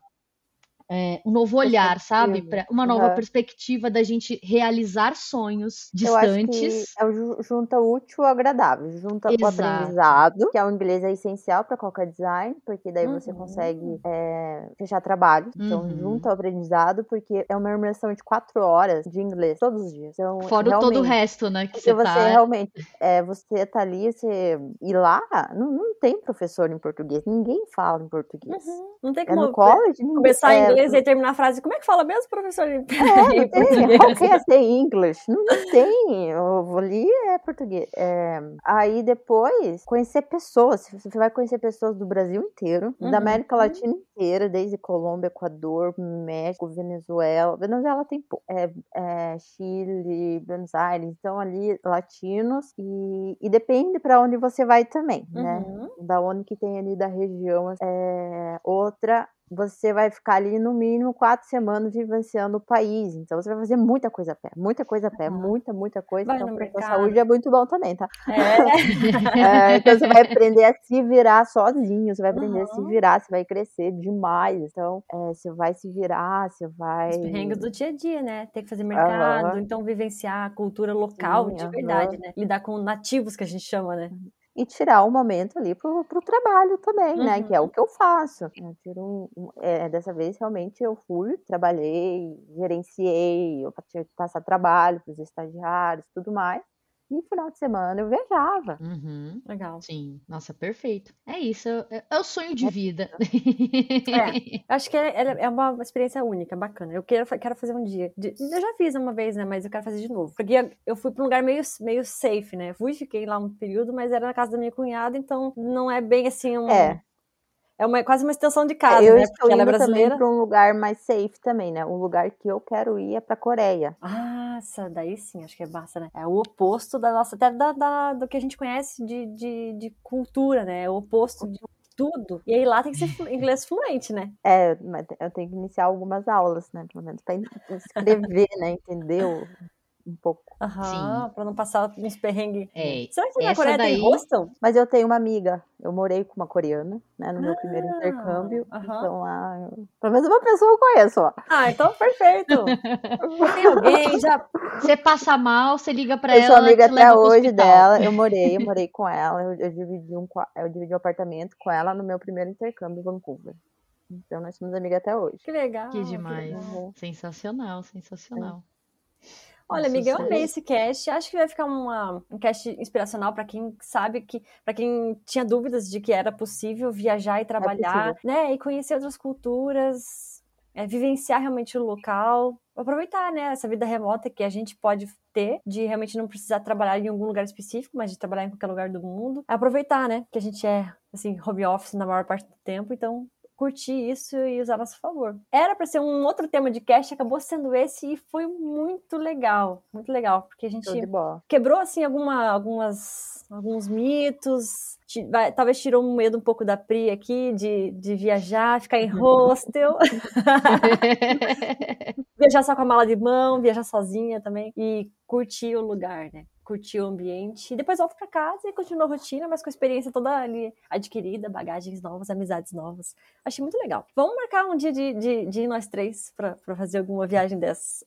[SPEAKER 1] é, um novo olhar, sabe? Pra uma nova uhum. perspectiva da gente realizar sonhos distantes.
[SPEAKER 3] Eu acho que é, junta o útil ao agradável, junta Exato. o aprendizado, que é o inglês é essencial para qualquer design, porque daí uhum. você consegue é, fechar trabalho. Então, uhum. junta o aprendizado, porque é uma imersão de quatro horas de inglês todos os dias. Então,
[SPEAKER 1] Fora todo o resto, né? Que você,
[SPEAKER 3] você
[SPEAKER 1] tá...
[SPEAKER 3] realmente, é, você tá ali, você ir lá, não, não tem professor em português, ninguém fala em português.
[SPEAKER 2] Uhum. Não tem como é no college, começar é, inglês e terminar a frase. Como é que fala mesmo, professor? É, (laughs)
[SPEAKER 3] não tem. How can I say English? Não, não tem. Eu ali é português. É, aí depois, conhecer pessoas. Você vai conhecer pessoas do Brasil inteiro, uhum. da América Latina inteira, desde Colômbia, Equador, México, Venezuela. Venezuela tem é, é, Chile, Buenos Aires. Então ali, latinos. E, e depende para onde você vai também, né? uhum. Da onde que tem ali da região. É, outra você vai ficar ali no mínimo quatro semanas vivenciando o país. Então você vai fazer muita coisa a pé, muita coisa a pé, uhum. muita, muita coisa.
[SPEAKER 2] Vai
[SPEAKER 3] então,
[SPEAKER 2] para a
[SPEAKER 3] saúde é muito bom também, tá? É. (laughs) é, então você vai aprender a se virar sozinho, você vai aprender uhum. a se virar, você vai crescer demais. Então é, você vai se virar, você vai.
[SPEAKER 2] Os perrengues do dia a dia, né? Ter que fazer mercado, uhum. então vivenciar a cultura local Sim, de verdade, né? Lidar com nativos que a gente chama, né?
[SPEAKER 3] E tirar um momento ali pro, pro trabalho também, uhum. né? Que é o uhum. que eu faço. Eu tiro um, é, dessa vez, realmente, eu fui, trabalhei, gerenciei, eu tive que passar trabalho para os estagiários tudo mais. E final de semana eu viajava.
[SPEAKER 1] Uhum.
[SPEAKER 2] Legal.
[SPEAKER 1] Sim, nossa, perfeito. É isso, é, é o sonho de vida.
[SPEAKER 2] É, (laughs) acho que é, é uma experiência única, bacana. Eu quero, quero fazer um dia. Eu já fiz uma vez, né? Mas eu quero fazer de novo. Porque eu fui pra um lugar meio, meio safe, né? Fui, fiquei lá um período, mas era na casa da minha cunhada, então não é bem assim um.
[SPEAKER 3] É.
[SPEAKER 2] É uma, quase uma extensão de casa,
[SPEAKER 3] É, eu
[SPEAKER 2] né?
[SPEAKER 3] estou
[SPEAKER 2] Porque ela é
[SPEAKER 3] indo
[SPEAKER 2] brasileira.
[SPEAKER 3] para um lugar mais safe também, né? Um lugar que eu quero ir é para Coreia.
[SPEAKER 2] Ah, daí sim, acho que é massa, né? É o oposto da nossa, até da, da- do que a gente conhece de, de, de cultura, né? É o oposto de tudo. E aí lá tem que ser inglês fluente, né?
[SPEAKER 3] É, mas eu tenho que iniciar algumas aulas, né? Pelo menos para escrever, né? Entender o- um pouco.
[SPEAKER 2] Aham, pra não passar uns perrengues.
[SPEAKER 1] É,
[SPEAKER 2] Será que na Coreia
[SPEAKER 1] daí-
[SPEAKER 2] tem hostel?
[SPEAKER 3] Mas eu tenho uma amiga, eu morei com uma coreana, né? No meu primeiro
[SPEAKER 2] Ah,
[SPEAKER 3] intercâmbio.
[SPEAKER 2] aham.
[SPEAKER 3] Então lá, eu- pelo menos uma pessoa eu conheço, ó.
[SPEAKER 2] Ah, então perfeito. (laughs) tem alguém já.
[SPEAKER 1] Você passa mal, você liga pra
[SPEAKER 3] Eu
[SPEAKER 1] ela.
[SPEAKER 3] sou
[SPEAKER 1] ela
[SPEAKER 3] amiga até hoje dela. Eu (laughs) morei, eu morei com ela. Eu, eu dividi um, eu dividi um apartamento com ela no meu primeiro intercâmbio em Vancouver. Então nós somos amigas até hoje.
[SPEAKER 2] Que legal.
[SPEAKER 1] Que demais.
[SPEAKER 3] legal.
[SPEAKER 1] Sensacional, sensacional.
[SPEAKER 2] Olha, amiga, eu amei esse cast. Acho que vai ficar uma, um cast inspiracional para quem sabe que, para quem tinha dúvidas de que era possível viajar e trabalhar, né? E conhecer outras culturas, é, vivenciar realmente o local, aproveitar, né? Essa vida remota que a gente pode ter, de realmente não precisar trabalhar em algum lugar específico, mas de trabalhar em qualquer lugar do mundo. Aproveitar, né? Que a gente é, assim, home office na maior parte do tempo, então curtir isso e usar a nosso favor. Era para ser um outro tema de cast, acabou sendo esse e foi muito legal, muito legal, porque a gente quebrou assim alguma, algumas alguns mitos, talvez tirou um medo um pouco da Pri aqui de, de viajar, ficar em (laughs) hostel, (laughs) viajar só com a mala de mão, viajar sozinha também e curtir o lugar, né? Curtir o ambiente. E depois volta pra casa e continua a rotina, mas com a experiência toda ali adquirida, bagagens novas, amizades novas. Achei muito legal. Vamos marcar um dia de, de, de ir nós três pra, pra fazer alguma viagem dessas.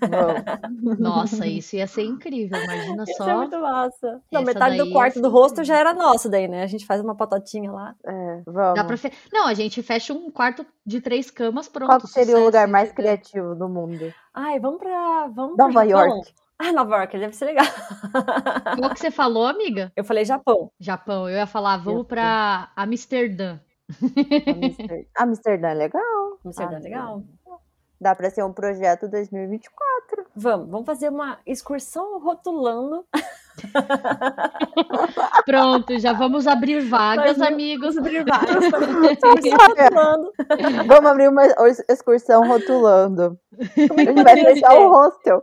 [SPEAKER 3] Vamos. (laughs)
[SPEAKER 1] Nossa, isso ia ser incrível. Imagina
[SPEAKER 2] Isso é
[SPEAKER 1] só.
[SPEAKER 2] muito massa. Não, metade do quarto
[SPEAKER 1] ser
[SPEAKER 2] do rosto já era nosso daí, né? A gente faz uma patotinha lá.
[SPEAKER 3] É, vamos.
[SPEAKER 1] Dá pra fe... Não, a gente fecha um quarto de três camas, pronto.
[SPEAKER 3] Qual seria o lugar mais criativo do mundo?
[SPEAKER 2] Ai, vamos pra. Vamos
[SPEAKER 3] Nova
[SPEAKER 2] Japão?
[SPEAKER 3] York.
[SPEAKER 2] Ah, Nova York, deve ser legal. (laughs)
[SPEAKER 1] Qual que você falou, amiga?
[SPEAKER 2] Eu falei Japão.
[SPEAKER 1] Japão. Eu ia falar, vamos pra Amsterdã. (laughs)
[SPEAKER 3] Amster- Amsterdã é legal.
[SPEAKER 2] Amsterdã
[SPEAKER 3] Ah,
[SPEAKER 2] é legal.
[SPEAKER 3] Dá pra ser um projeto 2024.
[SPEAKER 2] Vamos, vamos fazer uma excursão rotulando. (laughs)
[SPEAKER 1] Pronto, já vamos abrir vagas,
[SPEAKER 2] Mas-
[SPEAKER 1] amigos.
[SPEAKER 2] Abrir vários. excursão rotulando.
[SPEAKER 3] Vamos abrir uma excursão rotulando. A gente vai fechar o hostel.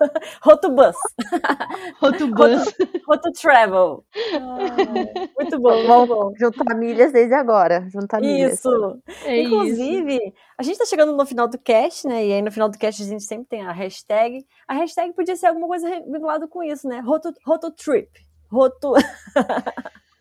[SPEAKER 3] (laughs)
[SPEAKER 2] Rotobus. (laughs)
[SPEAKER 1] Rotubus.
[SPEAKER 2] Rototravel. Ai, (laughs) muito bom, muito bom.
[SPEAKER 3] Vamos juntar milhas desde agora. Juntar milhas.
[SPEAKER 2] Isso.
[SPEAKER 1] É isso.
[SPEAKER 2] Inclusive, a gente tá chegando no final do cast, né? E aí no final do cast a gente sempre tem a hashtag. A hashtag podia ser alguma coisa vinculada com isso, né? Roto, rototrip. Roto...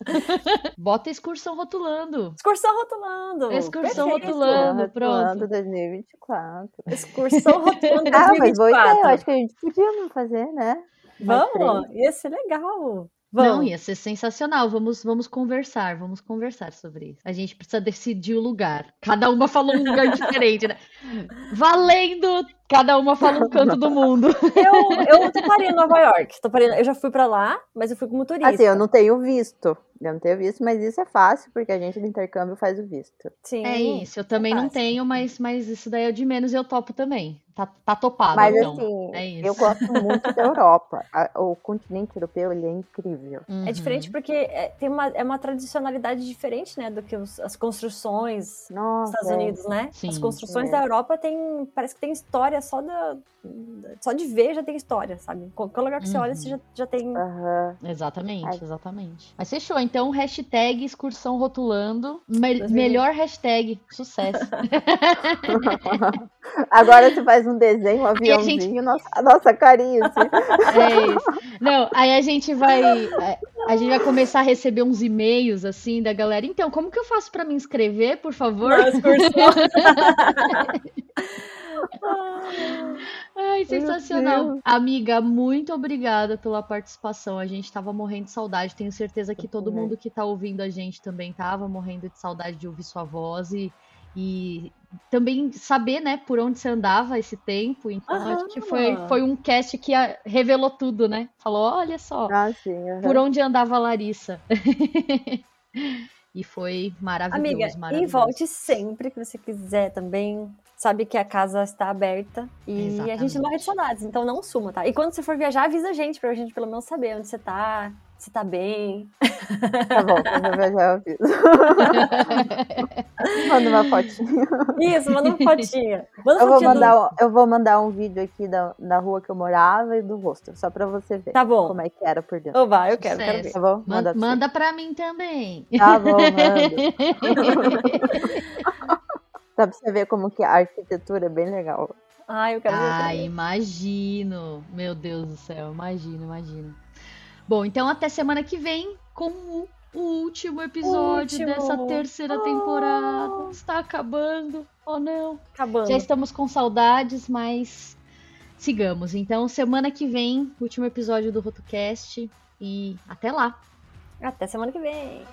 [SPEAKER 2] (laughs)
[SPEAKER 1] Bota excursão rotulando.
[SPEAKER 2] Excursão rotulando.
[SPEAKER 1] Excursão
[SPEAKER 2] Perfeito.
[SPEAKER 1] rotulando.
[SPEAKER 3] Rotulando
[SPEAKER 1] pronto.
[SPEAKER 3] 2024.
[SPEAKER 2] Excursão (laughs) rotulando
[SPEAKER 3] Ah, mas boa ideia. Eu
[SPEAKER 2] 2024.
[SPEAKER 3] acho que a gente podia fazer, né?
[SPEAKER 2] Vamos, ia ser legal.
[SPEAKER 1] Não,
[SPEAKER 2] Vamos.
[SPEAKER 1] ia ser sensacional. Vamos, vamos conversar, vamos conversar sobre isso. A gente precisa decidir o lugar. Cada uma falou um lugar diferente, né? (laughs) Valendo! Cada uma fala um canto do mundo.
[SPEAKER 2] Eu, eu toparia em Nova York. Toparia, eu já fui pra lá, mas eu fui como turista.
[SPEAKER 3] Assim, eu não tenho visto. Eu não tenho visto, mas isso é fácil, porque a gente do intercâmbio faz o visto.
[SPEAKER 2] Sim.
[SPEAKER 1] É isso, eu também não
[SPEAKER 2] fácil.
[SPEAKER 1] tenho, mas, mas isso daí é o de menos eu topo também. Tá, tá topado,
[SPEAKER 3] Mas
[SPEAKER 1] então.
[SPEAKER 3] assim,
[SPEAKER 1] é isso.
[SPEAKER 3] eu gosto muito da Europa. A- O continente europeu, ele é incrível.
[SPEAKER 2] É diferente porque é, tem uma, é uma tradicionalidade diferente, né, do que os- as construções
[SPEAKER 3] Nossa,
[SPEAKER 2] Estados
[SPEAKER 3] é.
[SPEAKER 2] Unidos, né?
[SPEAKER 1] Sim.
[SPEAKER 2] As construções
[SPEAKER 3] É.
[SPEAKER 2] da Europa tem, parece que tem história só da, só de ver já tem história, sabe? Qualquer lugar que você olha,
[SPEAKER 1] Uhum.
[SPEAKER 2] você já, já tem.
[SPEAKER 3] Aham.
[SPEAKER 1] Exatamente,
[SPEAKER 3] Ai.
[SPEAKER 1] exatamente. Mas fechou, então hashtag excursão rotulando. Me-
[SPEAKER 2] 2020.
[SPEAKER 1] melhor hashtag, sucesso. (laughs)
[SPEAKER 3] Agora você faz um desenho, um
[SPEAKER 1] gente-
[SPEAKER 3] aviãozinho, nossa, a nossa carinha.
[SPEAKER 1] É isso. Não, aí a gente vai. A gente vai começar a receber uns e-mails assim da galera. Então, como que eu faço pra me inscrever, por favor?
[SPEAKER 2] Excursão. (laughs)
[SPEAKER 1] Ai, sensacional. Amiga, muito obrigada pela participação. A gente tava morrendo de saudade. Tenho certeza que todo mundo que tá ouvindo a gente também tava morrendo de saudade de ouvir sua voz e, e também saber, né, por onde você andava esse tempo. Então, acho que foi, foi um cast que revelou tudo, né? Falou, olha só,
[SPEAKER 3] ah, sim, uhum.
[SPEAKER 1] por onde andava a Larissa. (laughs) e foi maravilhoso,
[SPEAKER 2] Amiga,
[SPEAKER 1] maravilhoso.
[SPEAKER 2] E volte sempre que você quiser também. Sabe que a casa está aberta e Exatamente. a gente morre de saudades, então não suma, tá? E quando você for viajar, avisa a gente pra gente pelo menos saber onde você tá, se tá bem.
[SPEAKER 3] Tá bom, quando eu viajar eu aviso. (laughs) manda uma fotinha.
[SPEAKER 2] Isso, manda uma fotinha. Manda
[SPEAKER 3] eu,
[SPEAKER 2] vou
[SPEAKER 3] mandar, do... eu vou mandar um vídeo aqui da, da rua que eu morava e do rosto, só pra você ver.
[SPEAKER 2] Tá bom.
[SPEAKER 3] Como é que era por dentro.
[SPEAKER 2] Oh, vai, eu quero, quero ver.
[SPEAKER 3] Tá bom?
[SPEAKER 1] Manda, manda, manda pra mim também.
[SPEAKER 3] Tá bom, manda. Dá pra você ver como que a arquitetura é bem legal.
[SPEAKER 2] Ah, eu quero ver.
[SPEAKER 1] Ah, imagino. Meu Deus do céu, imagino, imagino. Bom, então até semana que vem com o, último episódio último. dessa terceira oh. temporada. Está acabando. Oh, não.
[SPEAKER 2] Acabando.
[SPEAKER 1] Já estamos com saudades, mas sigamos. Então, semana que vem, último episódio do RotoCast. E até lá.
[SPEAKER 2] Até semana que vem.